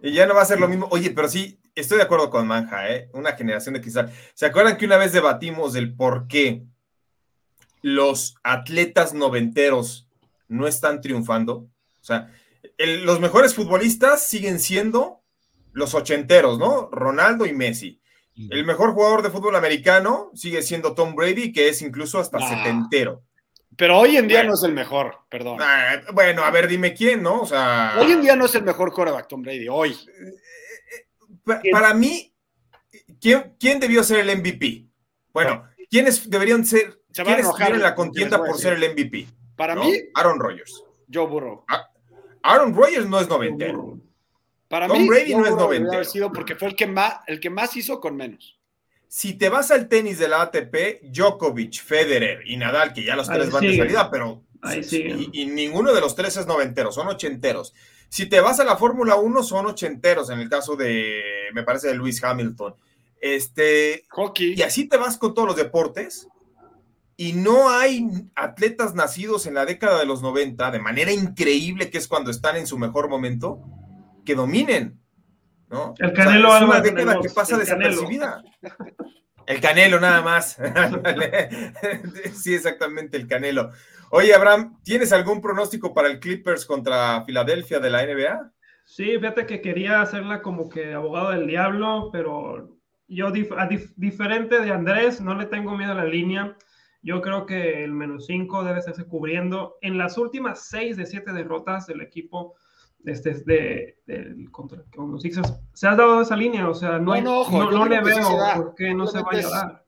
Y ya no va a ser lo mismo. Oye, pero sí, estoy de acuerdo con Manja, ¿eh? Una generación de cristal. ¿Se acuerdan que una vez debatimos del por qué los atletas noventeros no están triunfando? O sea, los mejores futbolistas siguen siendo los ochenteros, ¿no? Ronaldo y Messi. El mejor jugador de fútbol americano sigue siendo Tom Brady, que es incluso hasta setentero. Pero hoy en día no es el mejor, perdón. Ah, bueno, a ver, dime quién, ¿no? O sea. Hoy en día no es el mejor quarterback, Tom Brady, hoy. para mí, ¿quién, ¿quién, debió ser el MVP? Bueno, ¿quiénes deberían ser? ¿Quiénes en la contienda por ser el MVP? Para mí, Aaron Rodgers. Joe Burrow. Ah, Aaron Rodgers no es noventero. Para Tom Brady no es 90. sido porque fue el que, más, el que más hizo con menos. Si te vas al tenis de la ATP, Djokovic, Federer y Nadal, que ya los tres van de salida, pero y, ninguno de los tres es noventero, son ochenteros. Si te vas a la Fórmula 1, son ochenteros, en el caso de, me parece, de Lewis Hamilton. Este, Hockey. Y así te vas con todos los deportes. Y no hay atletas nacidos en la década de los 90 de manera increíble, que es cuando están en su mejor momento, que dominen, ¿no? El Canelo es una década que pasa desapercibida. El Canelo nada más. sí, exactamente, el Canelo. Oye, Abraham, ¿tienes algún pronóstico para el Clippers contra Filadelfia de la NBA? Sí, fíjate que quería hacerla como que abogado del diablo, pero yo, diferente de Andrés, no le tengo miedo a la línea. Yo creo que el menos 5 debe estarse cubriendo. En las últimas 6 de 7 derrotas del equipo este, de, contra, con los Sixers, se ha dado esa línea. O sea, no, no, le veo por qué no se vaya a dar.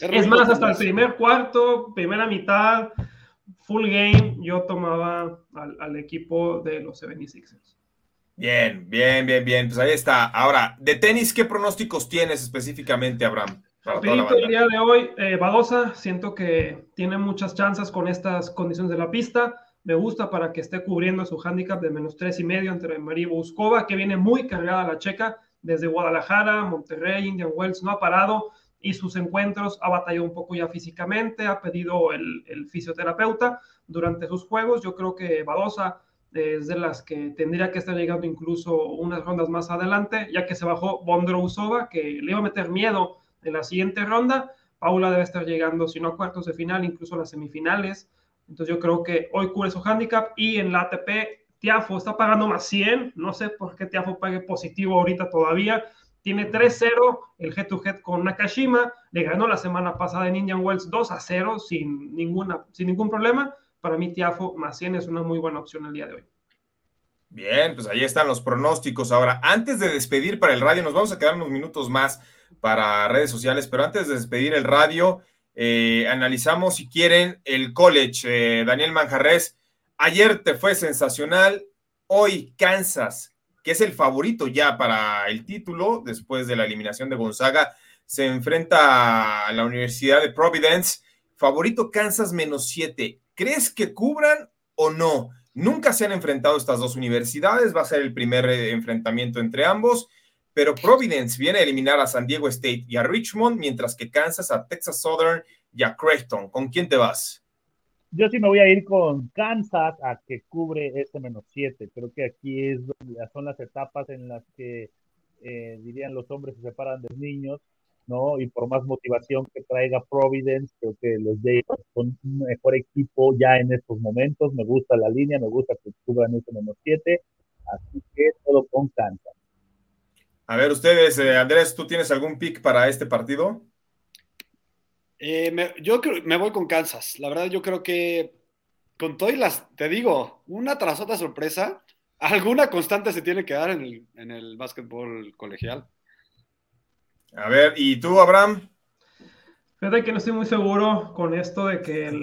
Es, más, hasta el primer cuarto, primera mitad, full game, yo tomaba al, al equipo de los 76ers. Bien, bien, bien, bien. Pues ahí está. Ahora, de tenis, ¿qué pronósticos tienes específicamente, Abraham? Rapidito el día de hoy, eh, Badosa, siento que tiene muchas chances con estas condiciones de la pista. Me gusta para que esté cubriendo su handicap de menos tres y medio entre María Buscova, que viene muy cargada la checa desde Guadalajara, Monterrey, Indian Wells, no ha parado y sus encuentros ha batallado un poco ya físicamente, ha pedido el, el fisioterapeuta durante sus juegos. Yo creo que Badosa es de las que tendría que estar llegando incluso unas rondas más adelante, ya que se bajó Bondrousova, que le iba a meter miedo en la siguiente ronda. Paula debe estar llegando, si no a cuartos de final, incluso a las semifinales. Entonces yo creo que hoy cubre su handicap y en la ATP Tiafo está pagando más 100. No sé por qué Tiafo pague positivo ahorita todavía. Tiene 3-0 el head to head con Nakashima. Le ganó la semana pasada en Indian Wells 2 0 sin, ninguna, sin ningún problema para mí Tiafo más 100 es una muy buena opción el día de hoy. Bien, pues ahí están los pronósticos. Ahora, antes de despedir para el radio, nos vamos a quedar unos minutos más para redes sociales, pero antes de despedir el radio, eh, analizamos si quieren el college. Eh, Daniel Manjarres, ayer te fue sensacional, hoy Kansas, que es el favorito ya para el título después de la eliminación de Gonzaga, se enfrenta a la Universidad de Providence. Favorito Kansas menos 7. ¿Crees que cubran o no? Nunca se han enfrentado estas dos universidades, va a ser el primer eh, enfrentamiento entre ambos, pero Providence viene a eliminar a San Diego State y a Richmond, mientras que Kansas a Texas Southern y a Creighton. ¿Con quién te vas? Yo sí me voy a ir con Kansas a que cubre este menos siete. Creo que aquí es son las etapas en las que eh, dirían los hombres se separan de los niños ¿no? Y por más motivación que traiga Providence, creo que los Jays son un mejor equipo ya en estos momentos. Me gusta la línea, me gusta que cubran ese menos 7, así que todo con Kansas. A ver, ustedes, eh, Andrés, ¿tú tienes algún pick para este partido? Eh, yo creo, me voy con Kansas. La verdad, yo creo que con todo y las, te digo, una tras otra sorpresa, alguna constante se tiene que dar en el, en el básquetbol colegial. A ver, ¿y tú, Abraham? Fíjate que no estoy muy seguro con esto de que el,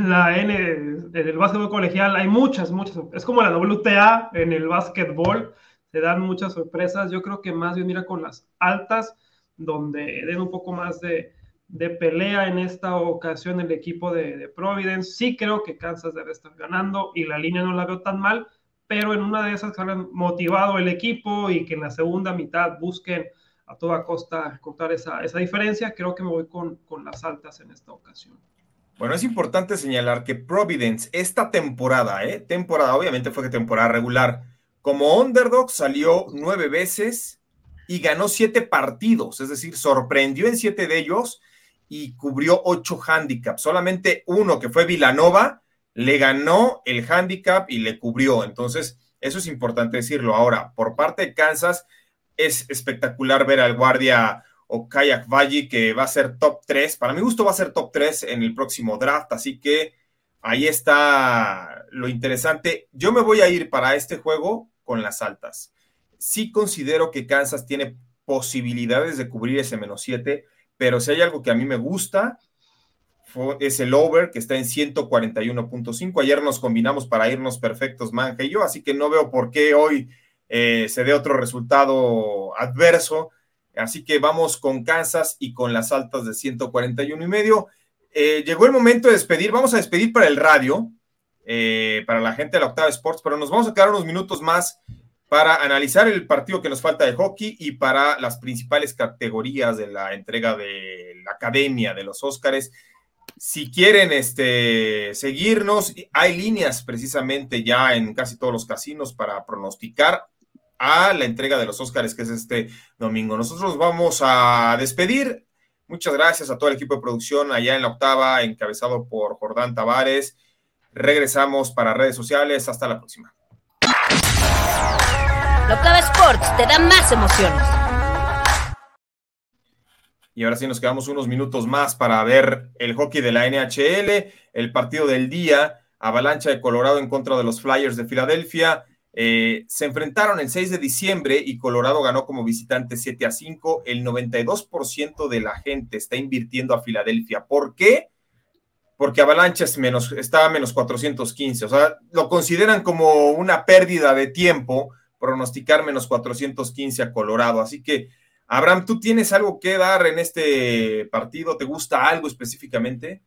la N, en el básquetbol colegial, hay muchas, muchas. Es como la WTA en el básquetbol, se dan muchas sorpresas. Yo creo que más bien mira con las altas, donde den un poco más de, de pelea en esta ocasión el equipo de, de, Providence. Sí creo que Kansas debe estar ganando y la línea no la veo tan mal, pero en una de esas que motivado el equipo y que en la segunda mitad busquen a toda costa cortar esa, esa diferencia. Creo que me voy con, con las altas en esta ocasión. Bueno, es importante señalar que Providence esta temporada, ¿eh? temporada, obviamente fue que temporada regular, como underdog salió nueve veces y ganó siete partidos, es decir, sorprendió en siete de ellos y cubrió ocho handicaps. Solamente uno, que fue Vilanova, le ganó el handicap y le cubrió. Entonces, eso es importante decirlo. Ahora, por parte de Kansas, es espectacular ver al guardia o Kayak Valle, que va a ser top 3. Para mi gusto va a ser top 3 en el próximo draft, así que ahí está lo interesante. Yo me voy a ir para este juego con las altas. Sí considero que Kansas tiene posibilidades de cubrir ese menos 7, pero si hay algo que a mí me gusta, es el over que está en 141.5. Ayer nos combinamos para irnos perfectos, Manja y yo, así que no veo por qué hoy eh, se dé otro resultado adverso. Así que vamos con Kansas y con las altas de 141 y medio. Eh, llegó el momento de despedir. Vamos a despedir para el radio, eh, para la gente de la Octava Sports, pero nos vamos a quedar unos minutos más para analizar el partido que nos falta de hockey y para las principales categorías de la entrega de la academia de los Óscares. Si quieren este, seguirnos, hay líneas precisamente ya en casi todos los casinos para pronosticar a la entrega de los Óscares, que es este domingo. Nosotros vamos a despedir. Muchas gracias a todo el equipo de producción allá en la octava, encabezado por Jordán Tavares. Regresamos para redes sociales. Hasta la próxima. Locava Sports te da más emociones. Y ahora sí nos quedamos unos minutos más para ver el hockey de la NHL, el partido del día, Avalancha de Colorado en contra de los Flyers de Filadelfia. Eh, se enfrentaron el 6 de diciembre y Colorado ganó como visitante 7 a 5. El 92% de la gente está invirtiendo a Filadelfia. ¿Por qué? Porque Avalancha es menos, está a menos 415. O sea, lo consideran como una pérdida de tiempo pronosticar menos 415 a Colorado. Así que Abraham, ¿tú tienes algo que dar en este partido? ¿Te gusta algo específicamente?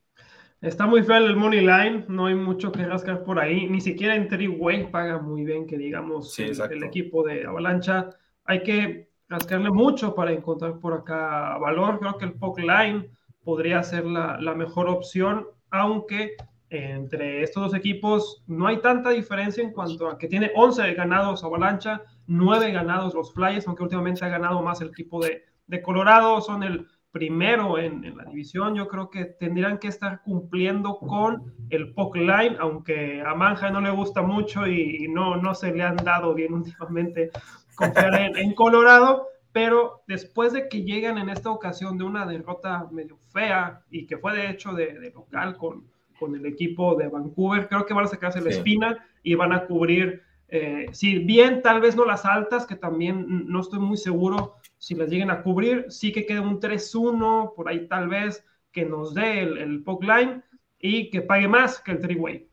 Está muy feo el money line, no hay mucho que rascar por ahí, ni siquiera en three-way paga muy bien que digamos el, equipo de Avalancha. Hay que rascarle mucho para encontrar por acá valor. Creo que el puck line podría ser la, la mejor opción, aunque entre estos dos equipos no hay tanta diferencia en cuanto a que tiene 11 ganados Avalancha, 9 ganados los Flyers, aunque últimamente ha ganado más el equipo de, Colorado, son el primero en, la división. Yo creo que tendrían que estar cumpliendo con el puck line, aunque a Manja no le gusta mucho y, no, no se le han dado bien últimamente confiar en Colorado pero después de que llegan en esta ocasión de una derrota medio fea y que fue de hecho de, de local con, con el equipo de Vancouver. Creo que van a sacarse la espina y van a cubrir, eh, si bien tal vez no las altas, que también no estoy muy seguro si las lleguen a cubrir, sí que quede un 3-1, por ahí tal vez que nos dé el, el puck line y que pague más que el three-way.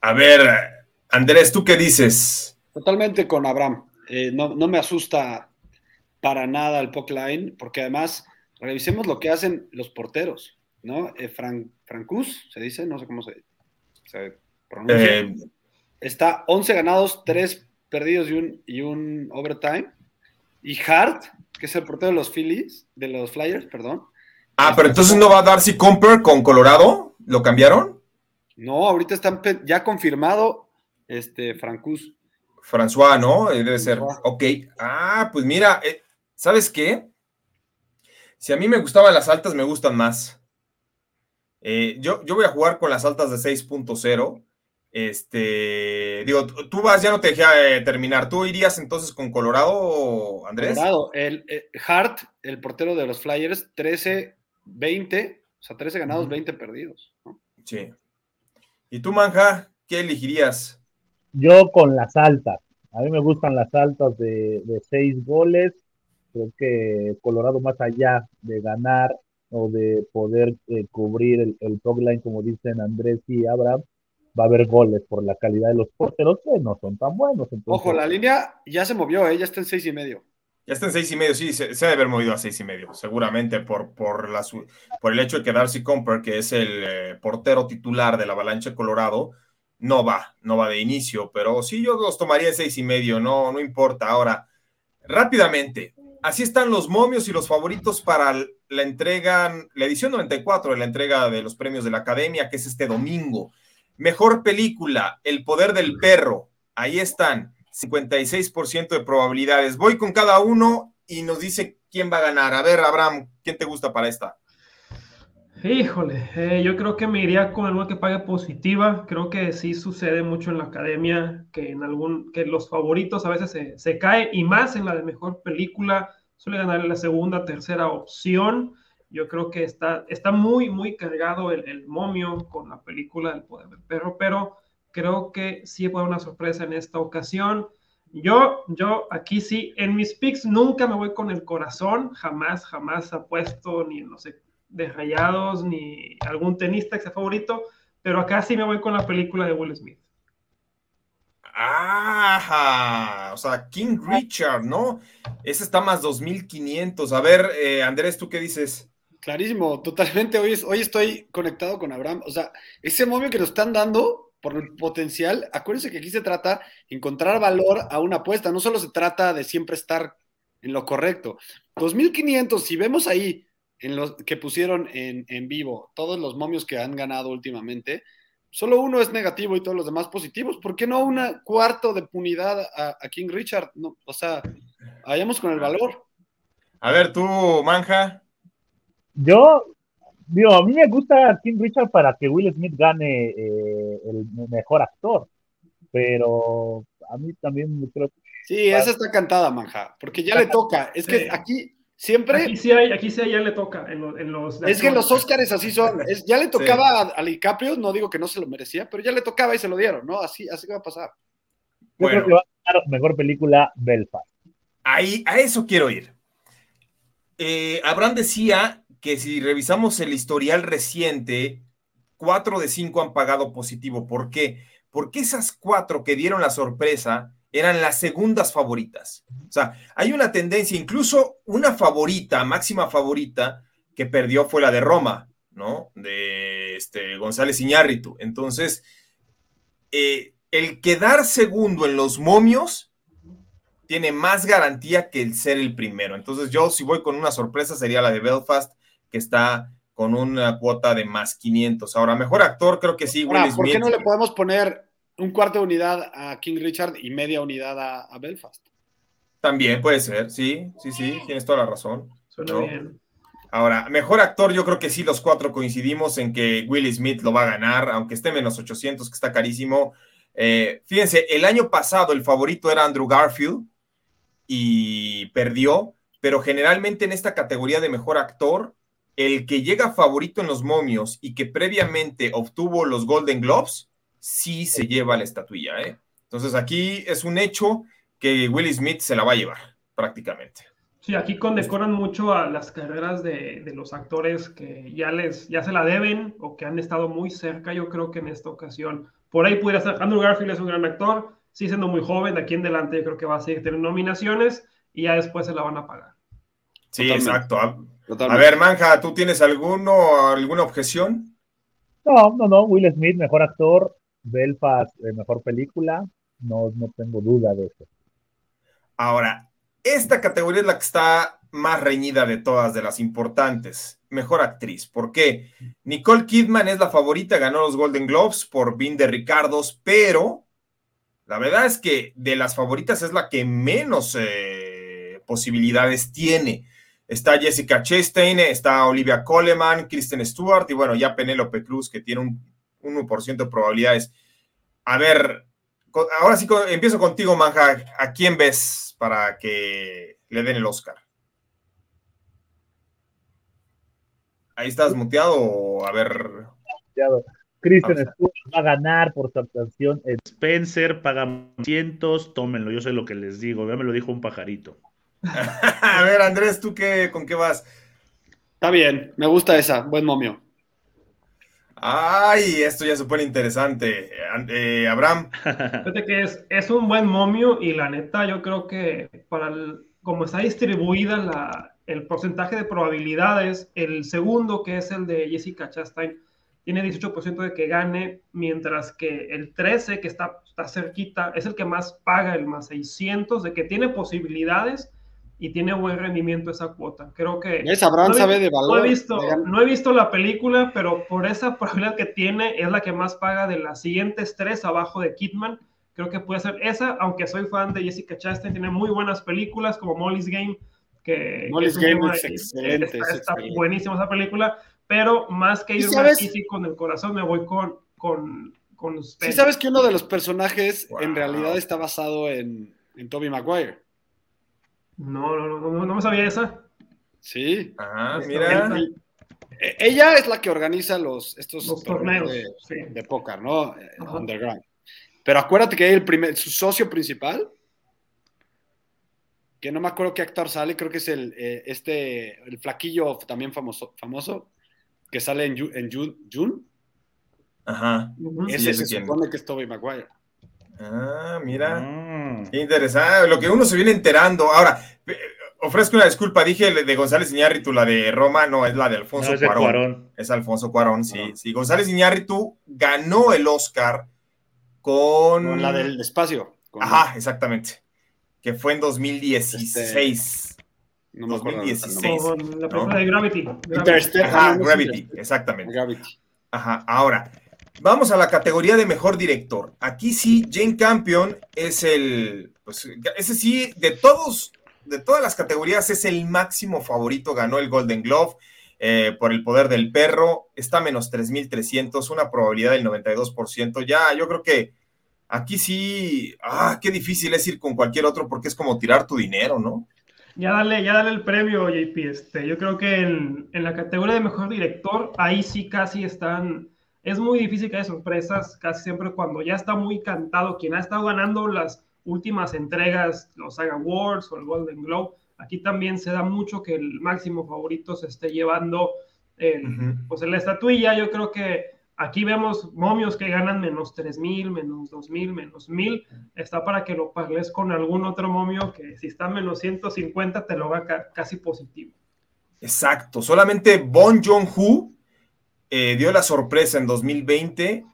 A ver, Andrés, ¿tú qué dices? Totalmente con Abraham. Eh, no, no, me asusta para nada el puck line, porque además revisemos lo que hacen los porteros. ¿no? Eh, Francus, se dice, no sé cómo se, pronuncia. Eh, Está 11 ganados, 3 perdidos y un, y un overtime. Y Hart, que es el portero de los Phillies, de los Flyers, perdón. Ah, pero entonces no va a Darcy Comper con Colorado, ¿lo cambiaron? No, ahorita están ya confirmado este Francus. François, ¿no? Eh, debe ser. Ok. Ah, pues mira, eh, ¿sabes qué? Si a mí me gustaban las altas, me gustan más. Eh, yo, yo voy a jugar con las altas de 6.0. Este, digo, tú vas, ya no te dejé eh, terminar. ¿Tú irías entonces con Colorado, Andrés? Colorado, el Hart, el portero de los Flyers, 13, 20, o sea, 13 ganados, 20 perdidos. Sí. ¿Y tú, Manja, qué elegirías? Yo con las altas. A mí me gustan las altas de, de 6 goles. Creo que Colorado, más allá de ganar o de poder eh, cubrir el, el top line, como dicen Andrés y Abraham, va a haber goles por la calidad de los porteros que no son tan buenos. Ojo, la línea ya se movió, ¿eh? ya está en seis y medio. Ya está en seis y medio, sí, se, se debe haber movido a seis y medio, seguramente por, por, la, por el hecho de que Darcy Comper, que es el eh, portero titular de la Avalancha Colorado, no va, no va de inicio, pero sí yo los tomaría en seis y medio, no, no importa. Ahora, rápidamente, así están los momios y los favoritos para la entrega, la edición 94 de la entrega de los premios de la Academia, que es este domingo. Mejor película, El poder del perro. Ahí están, 56% de probabilidades. Voy con cada uno y nos dice quién va a ganar. A ver, Abraham, ¿quién te gusta para esta? Híjole, eh, yo creo que me iría con algo que pague positiva. Creo que sí sucede mucho en la academia, que en algún, que los favoritos a veces se, se cae, y más en la de mejor película, suele ganar la segunda, tercera opción. Yo creo que está, está muy, muy cargado el, el momio con la película del poder del perro, pero creo que sí puede una sorpresa en esta ocasión. Yo, yo aquí sí, en mis picks nunca me voy con el corazón, jamás, jamás apuesto ni en, no sé, de Rayados ni algún tenista que sea favorito, pero acá sí me voy con la película de Will Smith. Ajá, o sea, King Richard, ¿no? Ese está más 2500. A ver, eh, Andrés, ¿tú qué dices? Clarísimo, totalmente. Hoy, hoy estoy conectado con Abraham. O sea, ese momio que nos están dando por el potencial, acuérdense que aquí se trata de encontrar valor a una apuesta. No solo se trata de siempre estar en lo correcto. 2500, si vemos ahí en los que pusieron en, en, vivo, todos los momios que han ganado últimamente, solo uno es negativo y todos los demás positivos. ¿Por qué no un cuarto de punidad a, a, King Richard? No, o sea, vayamos con el valor. A ver, tú, Manja. Yo, digo, a mí me gusta King Richard para que Will Smith gane eh, el mejor actor, pero a mí también creo que... Sí, esa está cantada, Manja, porque ya le toca. Es que aquí siempre... Aquí sí hay, aquí sí hay, ya le toca en, lo- en los. Es que los Oscars así son. Es- ya le tocaba a, a DiCaprio, no digo que no se lo merecía, pero ya le tocaba y se lo dieron, ¿no? Así, así va a pasar. Yo Bueno. creo que va a ganar mejor película Belfast. Ahí, a eso quiero ir. Eh, Abraham decía que si revisamos el historial reciente, cuatro de cinco han pagado positivo. ¿Por qué? Porque esas cuatro que dieron la sorpresa eran las segundas favoritas. O sea, hay una tendencia, incluso una favorita, máxima favorita, que perdió fue la de Roma, ¿no? De este, González Iñárritu. Entonces, eh, el quedar segundo en los momios tiene más garantía que el ser el primero. Entonces yo si voy con una sorpresa sería la de Belfast, que está con una cuota de más 500. Ahora, mejor actor creo que sí, Ahora, Will ¿por qué no le podemos poner un cuarto de unidad a King Richard y media unidad a, a Belfast? También puede ser, sí, sí, sí, tienes toda la razón. Suena ¿no? bien. Ahora, mejor actor, yo creo que sí, los cuatro coincidimos en que Will Smith lo va a ganar, aunque esté menos 800, que está carísimo. Eh, fíjense, el año pasado el favorito era Andrew Garfield y perdió, pero generalmente en esta categoría de mejor actor, el que llega favorito en los momios y que previamente obtuvo los Golden Globes, sí se lleva la estatuilla. ¿eh? Entonces aquí es un hecho que Will Smith se la va a llevar prácticamente. Sí, aquí condecoran mucho a las carreras de, de los actores que ya les ya se la deben o que han estado muy cerca. Yo creo que en esta ocasión por ahí pudiera estar. Andrew Garfield es un gran actor, sí siendo muy joven, de aquí en adelante yo creo que va a seguir teniendo nominaciones y ya después se la van a pagar. Sí, Totalmente. exacto. A, a ver, Manja, ¿tú tienes alguno, alguna objeción? No, no, no, Will Smith, mejor actor, Belfast, eh, mejor película, no, no tengo duda de eso. Ahora, esta categoría es la que está más reñida de todas, de las importantes. Mejor actriz. ¿Por qué? Nicole Kidman es la favorita, ganó los Golden Globes por Vin de Ricardos, pero la verdad es que de las favoritas es la que menos eh, posibilidades tiene. Está Jessica Chastain, está Olivia Coleman, Kristen Stewart y bueno, ya Penélope Cruz, que tiene un 1% de probabilidades. A ver, ahora sí empiezo contigo, Manja. ¿A quién ves para que le den el Oscar? Ahí estás muteado o a ver. Pausa. Stewart va a ganar por su actuación en Spencer paga cientos, tómenlo, yo sé lo que les digo, ya me lo dijo un pajarito. a ver, Andrés, ¿tú qué, con qué vas? Está bien, me gusta esa, buen momio. Ay, esto ya se pone interesante. An- eh, Abraham, Fíjate que es, es un buen momio y la neta yo creo que para el- como está distribuida la, el porcentaje de probabilidades, el segundo que es el de Jessica Chastain tiene 18% de que gane, mientras que el 13 que está, está cerquita es el que más paga, el más 600, de que tiene posibilidades y tiene buen rendimiento esa cuota. Creo que... No he- sabe de No valor. he, visto, de no he visto la película, pero por esa probabilidad que tiene, es la que más paga de las siguientes tres abajo de Kidman. Creo que puede ser esa, aunque soy fan de Jessica Chastain, tiene muy buenas películas como Molly's Game, que, Molly's que un Game es excelente, Está, es está excelente. buenísima esa película, pero más que ¿Y irme aquí sí con el corazón, me voy con, con, con Sí, Spencer. sabes que uno de los personajes Wow. en realidad está basado en, en Tobey Maguire. No, no, no, no, no me sabía esa. Sí. ajá, Está mira. E- Ella es la que organiza los, estos Los torneos, de, sí. de póker, ¿no? Ajá. Underground. Pero acuérdate que el primer, su socio principal, que no me acuerdo qué actor sale, creo que es el, eh, este, el flaquillo también famoso, famoso que sale en, en June, June. Ajá. Sí, Ese ya se supone que es Tobey Maguire. Ah, mira. Mm. Qué interesante. Lo que uno se viene enterando. Ahora, eh, ofrezco una disculpa. Dije de González Iñárritu, la de Roma, no, es la de Alfonso No, es de Cuarón. Cuarón. Es Alfonso Cuarón, sí. Ajá. Sí, González Iñárritu ganó el Oscar con... Con la del espacio. con- Ajá, exactamente. Que fue en 2016. No me acuerdo. 2016. Con la película ¿no? de Gravity. Gravity. Interstellar. Ajá, no, no Gravity, exactamente. Gravity. Ajá, ahora, vamos a la categoría de mejor director. Aquí sí, Jane Campion es el, pues, ese sí, de todos, de todas las categorías es el máximo favorito, ganó el Golden Glove eh, por el poder del perro, está a menos 3.300, una probabilidad del 92%. Ya, yo creo que Aquí sí, ah, qué difícil es ir con cualquier otro porque es como tirar tu dinero, ¿no? Ya dale, ya dale el premio, JP. Este, yo creo que en, en la categoría de mejor director, ahí sí casi están. Es muy difícil que haya sorpresas, casi siempre cuando ya está muy cantado, quien ha estado ganando las últimas entregas, los Saga Awards o el Golden Globe, aquí también se da mucho que el máximo favorito se esté llevando el, pues en la estatuilla. Yo creo que aquí vemos momios que ganan menos 3000, menos 2000, menos 1000. Está para que lo pagues con algún otro momio que si está menos 150 te lo va ca- casi positivo. Exacto, solamente Bon Joon-ho eh, dio la sorpresa en 2020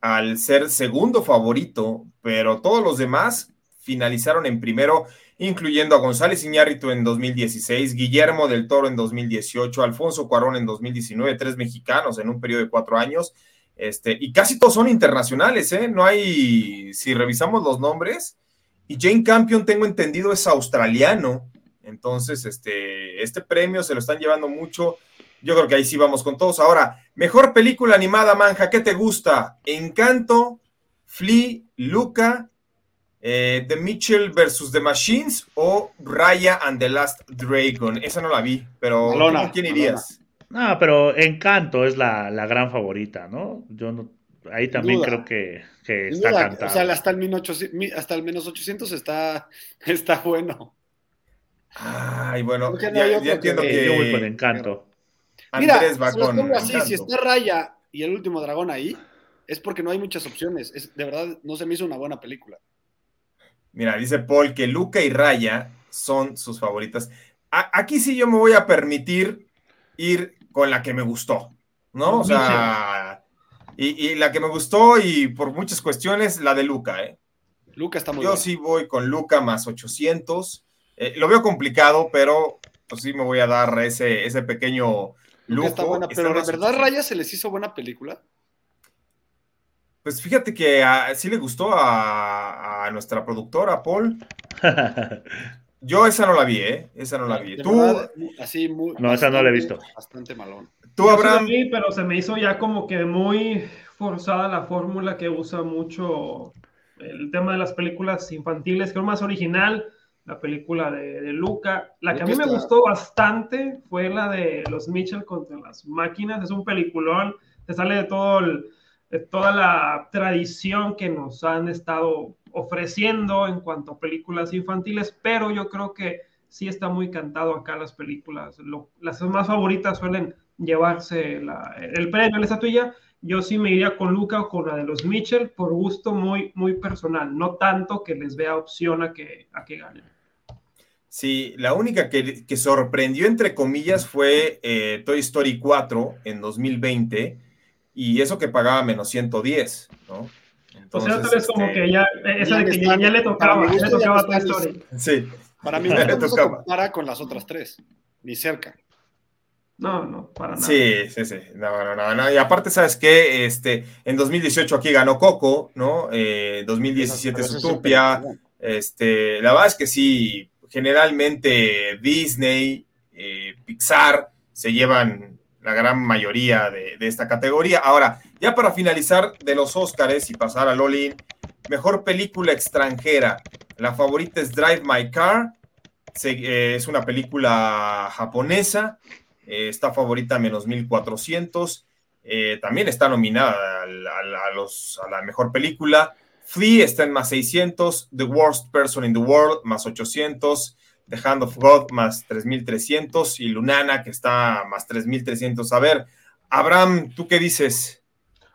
al ser segundo favorito, pero todos los demás finalizaron en primero, incluyendo a González Iñárritu en 2016, Guillermo del Toro en 2018, Alfonso Cuarón en 2019, tres mexicanos en un periodo de cuatro años, este, y casi todos son internacionales, ¿eh? No hay, si revisamos los nombres, y Jane Campion, tengo entendido, es australiano, entonces, este, este premio se lo están llevando mucho. Yo creo que ahí sí vamos con todos. Ahora, mejor película animada, Manja, ¿qué te gusta? Encanto, Flea, Luca, eh, The Mitchell versus The Machines o Raya and the Last Dragon. Esa no la vi, pero Malona, ¿con quién irías? No, pero Encanto es la, la gran favorita, ¿no? Yo no, ahí también duda. creo que, está duda, cantado. O sea, hasta el, 1800 mi- hasta el menos 800 está, está bueno. Ay, bueno, ¿Por qué no ya, ya entiendo Sí, que yo voy con Encanto. Mira, Andrés así, si Encanto. está Raya y el último dragón ahí, es porque no hay muchas opciones. Es, de verdad, no se me hizo una buena película. Mira, dice Paul que Luca y Raya son sus favoritas. A- aquí sí yo me voy a permitir ir con la que me gustó, ¿no? O sea, y, y la que me gustó y por muchas cuestiones, la de Luca, ¿eh? Luca está muy Yo sí voy con Luca más 800. Eh, lo veo complicado, pero pues sí me voy a dar ese, ese pequeño lujo. está buena, pero de más verdad 800. Raya se les hizo buena película. Pues fíjate que a- sí le gustó a, a nuestra productora, Paul. Yo esa no la vi, ¿eh? Esa no la vi. De Tú, verdad, así muy. No, esa no la he visto. Bastante malón. tú sí la Abraham, vi, pero se me hizo ya como que muy forzada la fórmula que usa mucho el tema de las películas infantiles, que es más original, la película de, de Luca. La que a mí me gustó bastante fue la de los Mitchell contra las máquinas. Es un peliculón, te sale de todo el- de toda la tradición que nos han estado ofreciendo en cuanto a películas infantiles, pero yo creo que sí está muy cantado acá las películas. Lo- las más favoritas suelen llevarse la- el premio, la estatuilla. Yo sí me iría con Luca o con la de los Mitchell por gusto muy, muy personal, no tanto que les vea opción a que, a que ganen. Sí, la única que, que sorprendió, entre comillas, fue eh, Toy Story 4 en 2020, y eso que pagaba menos 110, ¿no? O Entonces, sea, tal vez como este, que ya, esa de que ya, ya le tocaba, ya le tocaba a Toy Story. Sí, Para mí Le no se tocaba. compara con las otras tres. Ni cerca. No, no, para nada. Sí, sí, sí. No, no, no, no. Y aparte, ¿sabes qué? Este, en 2018 aquí ganó Coco, ¿no? Eh, 2017 Pero ese es Zootopia. peliculón. Este, la verdad es que sí, generalmente Disney, eh, Pixar se llevan la gran mayoría de, esta categoría. Ahora, ya para finalizar de los Óscares y pasar a Lolin, mejor película extranjera. La favorita es Drive My Car. Eh, es una película japonesa. eh, está favorita menos 1400. Eh, también está nominada a, los, a la mejor película. Flea está en más 600, The Worst Person in the World más 800, The Hand of God más 3300 y Lunana que está más 3300. A ver, Abraham, ¿tú qué dices?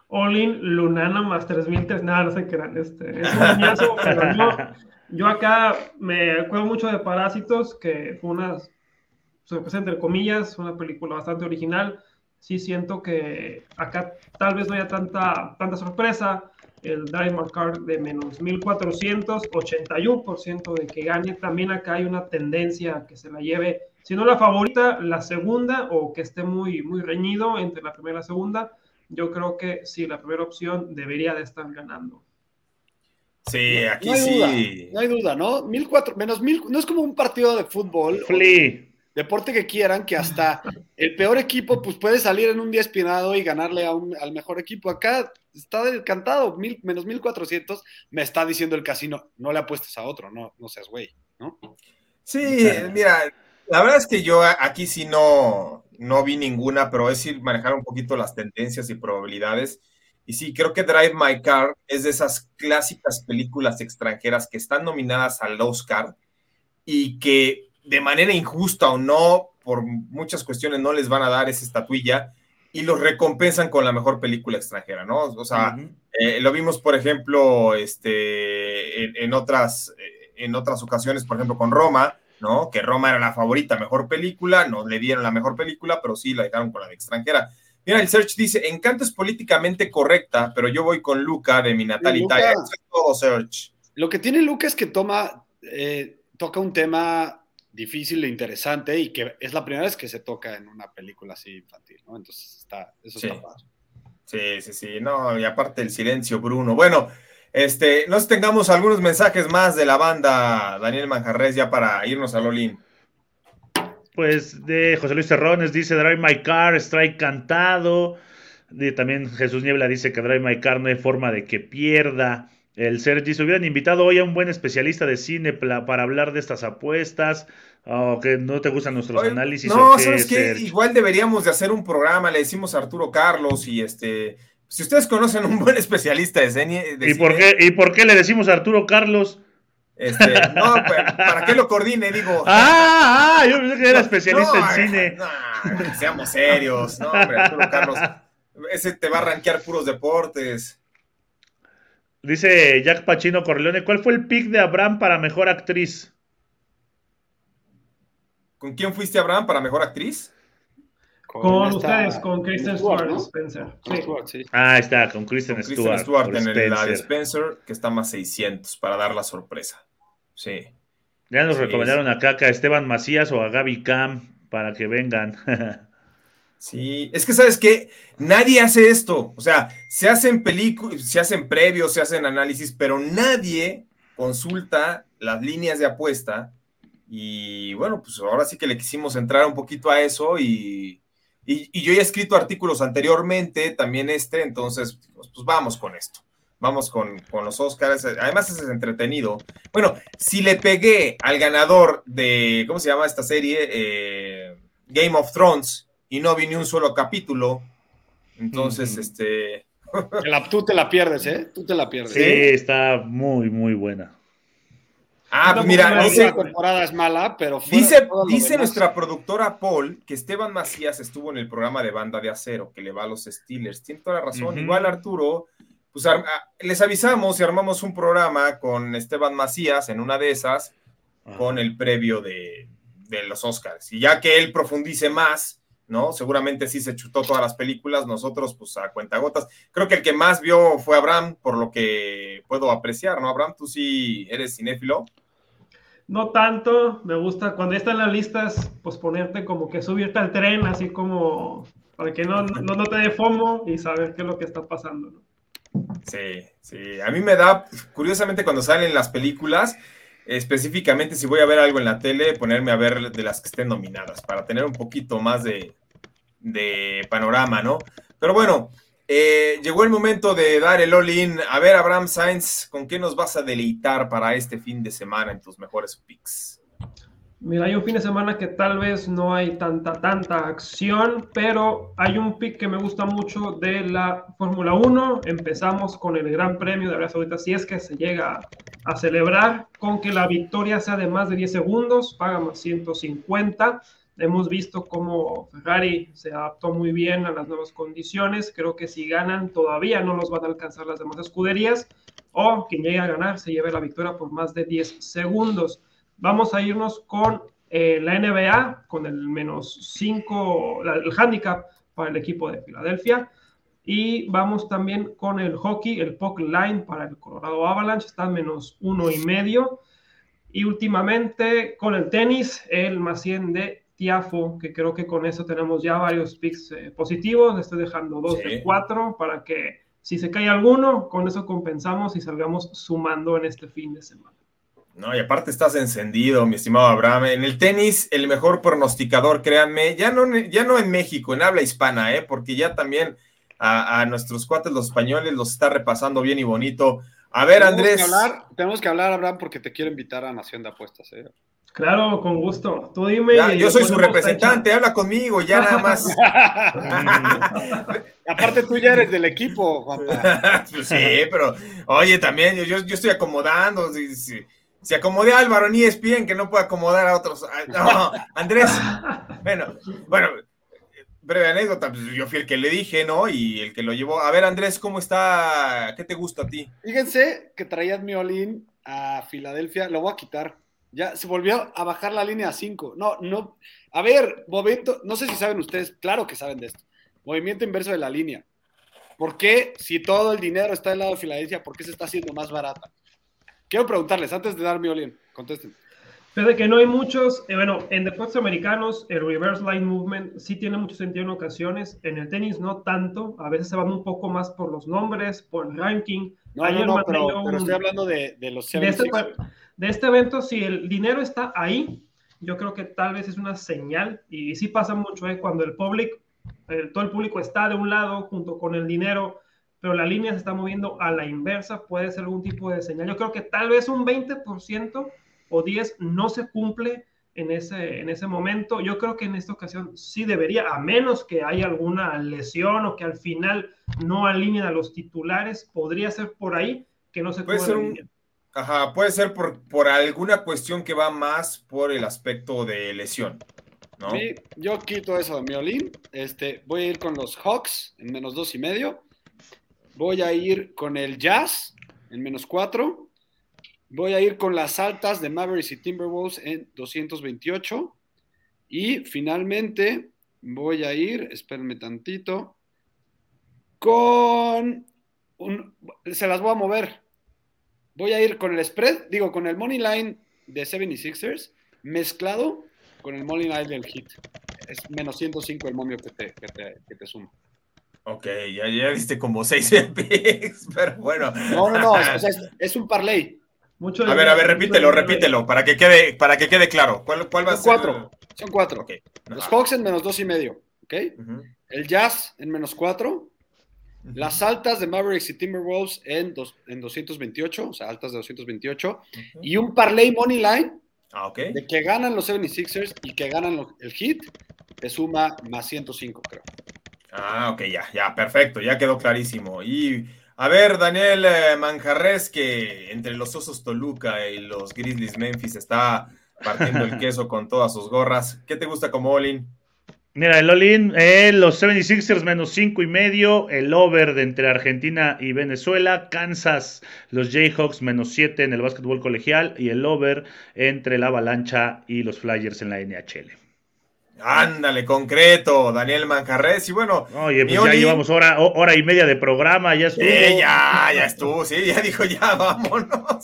All in, Lunana más 3000, nada, no sé qué eran. Este, es un bañazo, pero yo, acá me acuerdo mucho de Parásitos, que fue una entre comillas, una película bastante original. Sí siento que acá tal vez no haya tanta, tanta sorpresa. El Drive My Car de menos 1400, 81% de que gane. También acá hay una tendencia a que se la lleve, si no la favorita, la segunda, o que esté muy, muy reñido entre la primera y la segunda. Yo creo que sí, la primera opción debería de estar ganando. Sí, aquí no hay sí. duda, no hay duda, ¿no? Mil cuatro, menos mil, no es como un partido de fútbol. Flea. Deporte que quieran, que hasta el peor equipo pues puede salir en un día espinado y ganarle a un, al mejor equipo. Acá está encantado, mil, menos 1400, me está diciendo el casino, no le apuestes a otro, no, no seas güey, ¿no? Sí, mira, la verdad es que yo aquí sí no, no vi ninguna, pero es ir manejar un poquito las tendencias y probabilidades. Y sí, creo que Drive My Car es de esas clásicas películas extranjeras que están nominadas al Oscar y que de manera injusta o no, por muchas cuestiones no les van a dar esa estatuilla y los recompensan con la mejor película extranjera, ¿no? O sea, eh, lo vimos, por ejemplo, este, en, otras, eh, en otras ocasiones, por ejemplo, con Roma, ¿no? Que Roma era la favorita, mejor película, no le dieron la mejor película, pero sí la dejaron con la de extranjera. Mira, el Search dice, Encanto es políticamente correcta, pero yo voy con Luca de mi natal Italia. todo Search. Lo que tiene Luca es que toma, eh, toca un tema difícil e interesante y que es la primera vez que se toca en una película así infantil, ¿no? Entonces está, eso sí. está padre. Sí, sí, sí, no, y aparte el silencio, Bruno. Bueno, este, nos tengamos algunos mensajes más de la banda, Daniel Manjarres, ya para irnos a Lolín. Pues de José Luis Terrones dice Drive My Car, Strike cantado. Y también Jesús Niebla dice que Drive My Car no hay forma de que pierda. El Sergi, se hubieran invitado hoy a un buen especialista de cine para hablar de estas apuestas, o que no te gustan nuestros análisis. No, ¿sabes qué? Igual deberíamos de hacer un programa, le decimos a Arturo Carlos y este... Si ustedes conocen un buen especialista de, cine... ¿Y, por qué, ¿Y por qué le decimos a Arturo Carlos? Este, no, ¿para qué lo coordine? Digo. Ah, ah yo pensé que era especialista en cine. No, seamos serios, no, hombre, Arturo Carlos. Ese te va a rankear puros deportes. Dice Jack Pachino Corleone, ¿cuál fue el pick de Abraham para mejor actriz? ¿Con quién fuiste Abraham para mejor actriz? Con, ustedes, con Kristen Stewart, Spencer. Sí. Ah, está, con Kristen, Stewart. Kristen Stewart en la de Spencer, que está más 600 para dar la sorpresa. Sí. Ya nos recomendaron a Caca, a Esteban Macías o a Gaby Cam para que vengan. Sí, es que sabes que nadie hace esto. O sea, se hacen películas, se hacen previos, se hacen análisis, pero nadie consulta las líneas de apuesta. Y bueno, pues ahora sí que le quisimos entrar un poquito a eso y, y, yo he escrito artículos anteriormente, también este, entonces pues, pues vamos con esto. Vamos con, con, los Oscars. Además, es entretenido. Bueno, si le pegué al ganador de, ¿cómo se llama esta serie? Eh, Game of Thrones y no vi ni un solo capítulo. Entonces, este. tú te la pierdes, ¿eh? Tú te la pierdes. Sí, está muy, muy buena. Ah, pues mira, dice, temporada es mala, pero dice, dice nuestra productora Paul que Esteban Macías estuvo en el programa de Banda de Acero, que le va a los Steelers. Tiene toda la razón. Igual Arturo, pues les avisamos y armamos un programa con Esteban Macías en una de esas, con el previo de, de los Oscars. Y ya que él profundice más ¿no? Seguramente sí se chutó todas las películas, nosotros pues a cuentagotas. Creo que el que más vio fue Abraham, por lo que puedo apreciar, ¿no? Abraham, tú sí eres cinéfilo. No tanto, me gusta cuando ya están las listas, pues ponerte como que subirte al tren, así como para que no, no, te dé fomo y saber qué es lo que está pasando, ¿no? Sí, sí, a mí me da, curiosamente cuando salen las películas, específicamente si voy a ver algo en la tele, ponerme a ver de las que estén nominadas, para tener un poquito más de, panorama, ¿no? Pero bueno, eh, llegó el momento de dar el all-in. A ver, Abraham Sainz, ¿con qué nos vas a deleitar para este fin de semana en tus mejores picks? Mira, hay un fin de semana que tal vez no hay tanta, tanta acción, pero hay un pick que me gusta mucho de la Fórmula 1. Empezamos con el Gran Premio de Arabia Saudita, si es que se llega a celebrar, con que la victoria sea de más de 10 segundos, paga más 150. Hemos visto cómo Ferrari se adaptó muy bien a las nuevas condiciones. Creo que si ganan, todavía no los van a alcanzar las demás escuderías. O quien llegue a ganar se lleve la victoria por más de 10 segundos. Vamos a irnos con eh, la NBA, con el menos 5, el handicap para el equipo de Filadelfia. Y vamos también con el hockey, el puck line para el Colorado Avalanche, está en menos uno y medio. Y últimamente con el tenis, el más 100 de Tiafo, que creo que con eso tenemos ya varios picks eh, positivos. Le estoy dejando dos de cuatro para que si se cae alguno, con eso compensamos y salgamos sumando en este fin de semana. No, y aparte estás encendido, mi estimado Abraham. En el tenis, el mejor pronosticador, créanme, ya no, ya no en México, en habla hispana, ¿eh? porque ya también a, nuestros cuates, los españoles, los está repasando bien y bonito. A ver, Andrés. tenemos que hablar, Abraham, porque te quiero invitar a Nación de Apuestas. ¿eh? Claro, con gusto. Tú dime. yo soy su representante, habla conmigo, ya nada más. Aparte tú ya eres del equipo, Juanpa. sí, pero oye, también yo, yo estoy acomodando. Si, acomodé a Álvaro ni es bien que no puede acomodar a otros. No, Andrés. Bueno, bueno, breve anécdota, pues yo fui el que le dije, ¿no? Y el que lo llevó. A ver, Andrés, ¿cómo está? ¿Qué te gusta a ti? Fíjense que traías mi Olin a Filadelfia, lo voy a quitar. Ya se volvió a bajar la línea a 5. No, no. A ver, movimiento, no sé si saben ustedes, claro que saben de esto. Movimiento inverso de la línea. ¿Por qué, si todo el dinero está del lado de Filadelfia, por qué se está haciendo más barata? Quiero preguntarles, antes de dar mi Olin, contesten. Pese que no hay muchos, eh, bueno, en deportes americanos el reverse line movement sí tiene mucho sentido en ocasiones, en el tenis no tanto, a veces se van un poco más por los nombres, por el ranking. No, no, no pero, estoy hablando de, los de este, de este evento, si el dinero está ahí, yo creo que tal vez es una señal, y sí pasa mucho, ¿eh? cuando el público, todo el público está de un lado junto con el dinero, pero la línea se está moviendo a la inversa, puede ser algún tipo de señal. Yo creo que tal vez un 20% o 10 no se cumple en ese, en ese momento. Yo creo que en esta ocasión sí debería, a menos que haya alguna lesión o que al final no alineen a los titulares, podría ser por ahí que no se puede ser un, Ajá, puede ser por, por alguna cuestión que va más por el aspecto de lesión. ¿no? Sí, yo quito eso de mi Este, voy a ir con los Hawks en menos dos y medio. Voy a ir con el Jazz en menos cuatro. Voy a ir con las altas de Mavericks y Timberwolves en 228. Y finalmente voy a ir, espérenme tantito, con un, se las voy a mover. Voy a ir con el spread, digo, con el money line de 76ers mezclado con el money line del hit. Es menos 105 el momio que te, que te, suma. Ok, ya, ya viste como 6 picks, pero bueno. No, no, no, es, es un parlay a ver, a ver, repítelo, repítelo, para que quede, para que quede claro. ¿Cuál, cuál va a ser? Cuatro. Son cuatro. Los Hawks en menos dos y medio. ¿ok? El Jazz en menos cuatro. Las altas de Mavericks y Timberwolves en, dos, en 228, o sea, altas de 228. Y un parlay money line ah, okay. de que ganan los 76ers y que ganan el hit, te suma más 105, creo. Ah, ok, ya, ya, perfecto, ya quedó clarísimo. Y a ver, Daniel eh, Manjarres, que entre los Osos Toluca y los Grizzlies Memphis está partiendo el queso con todas sus gorras. ¿Qué te gusta como Olin? Mira, el Olin, eh, los 76ers menos cinco y medio, el over de entre Argentina y Venezuela, Kansas, los Jayhawks menos 7 en el básquetbol colegial y el over entre la Avalancha y los Flyers en la NHL. Ándale, concreto, Daniel Manjarres. Y bueno, oye, pues ya llevamos hora, hora y media de programa, ya estuvo. ya, ya estuvo, sí, ya dijo, ya vámonos.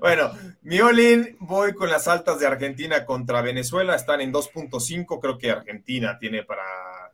bueno, Miolin, voy con las altas de Argentina contra Venezuela, están en 2.5, creo que Argentina tiene para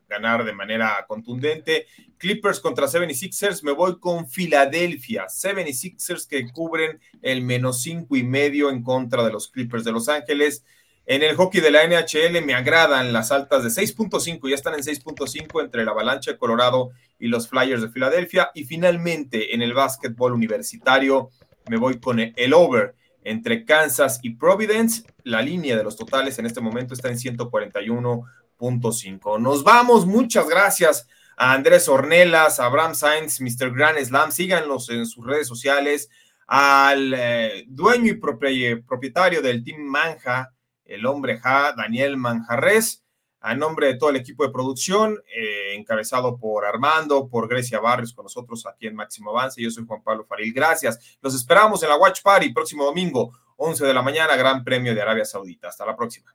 ganar de manera contundente. Clippers contra 76ers, me voy con Filadelfia, 76ers que cubren el menos cinco y medio en contra de los Clippers de Los Ángeles. En el hockey de la NHL me agradan las altas de 6.5, ya están en 6.5 entre la Avalancha de Colorado y los Flyers de Filadelfia. Y finalmente en el básquetbol universitario me voy con el over entre Kansas y Providence. La línea de los totales en este momento está en 141.5. Nos vamos, muchas gracias a Andrés Ornelas, a Abraham Sainz, Mr. Grand Slam. Síganlos en sus redes sociales. Al eh, dueño y propietario del Team Manja, el hombre Ja, Daniel Manjarres, a nombre de todo el equipo de producción, eh, encabezado por Armando, por Grecia Barrios, con nosotros aquí en Máximo Avance. Yo soy Juan Pablo Faril. Gracias. Los esperamos en la Watch Party próximo domingo, 11 de la mañana, Gran Premio de Arabia Saudita. Hasta la próxima.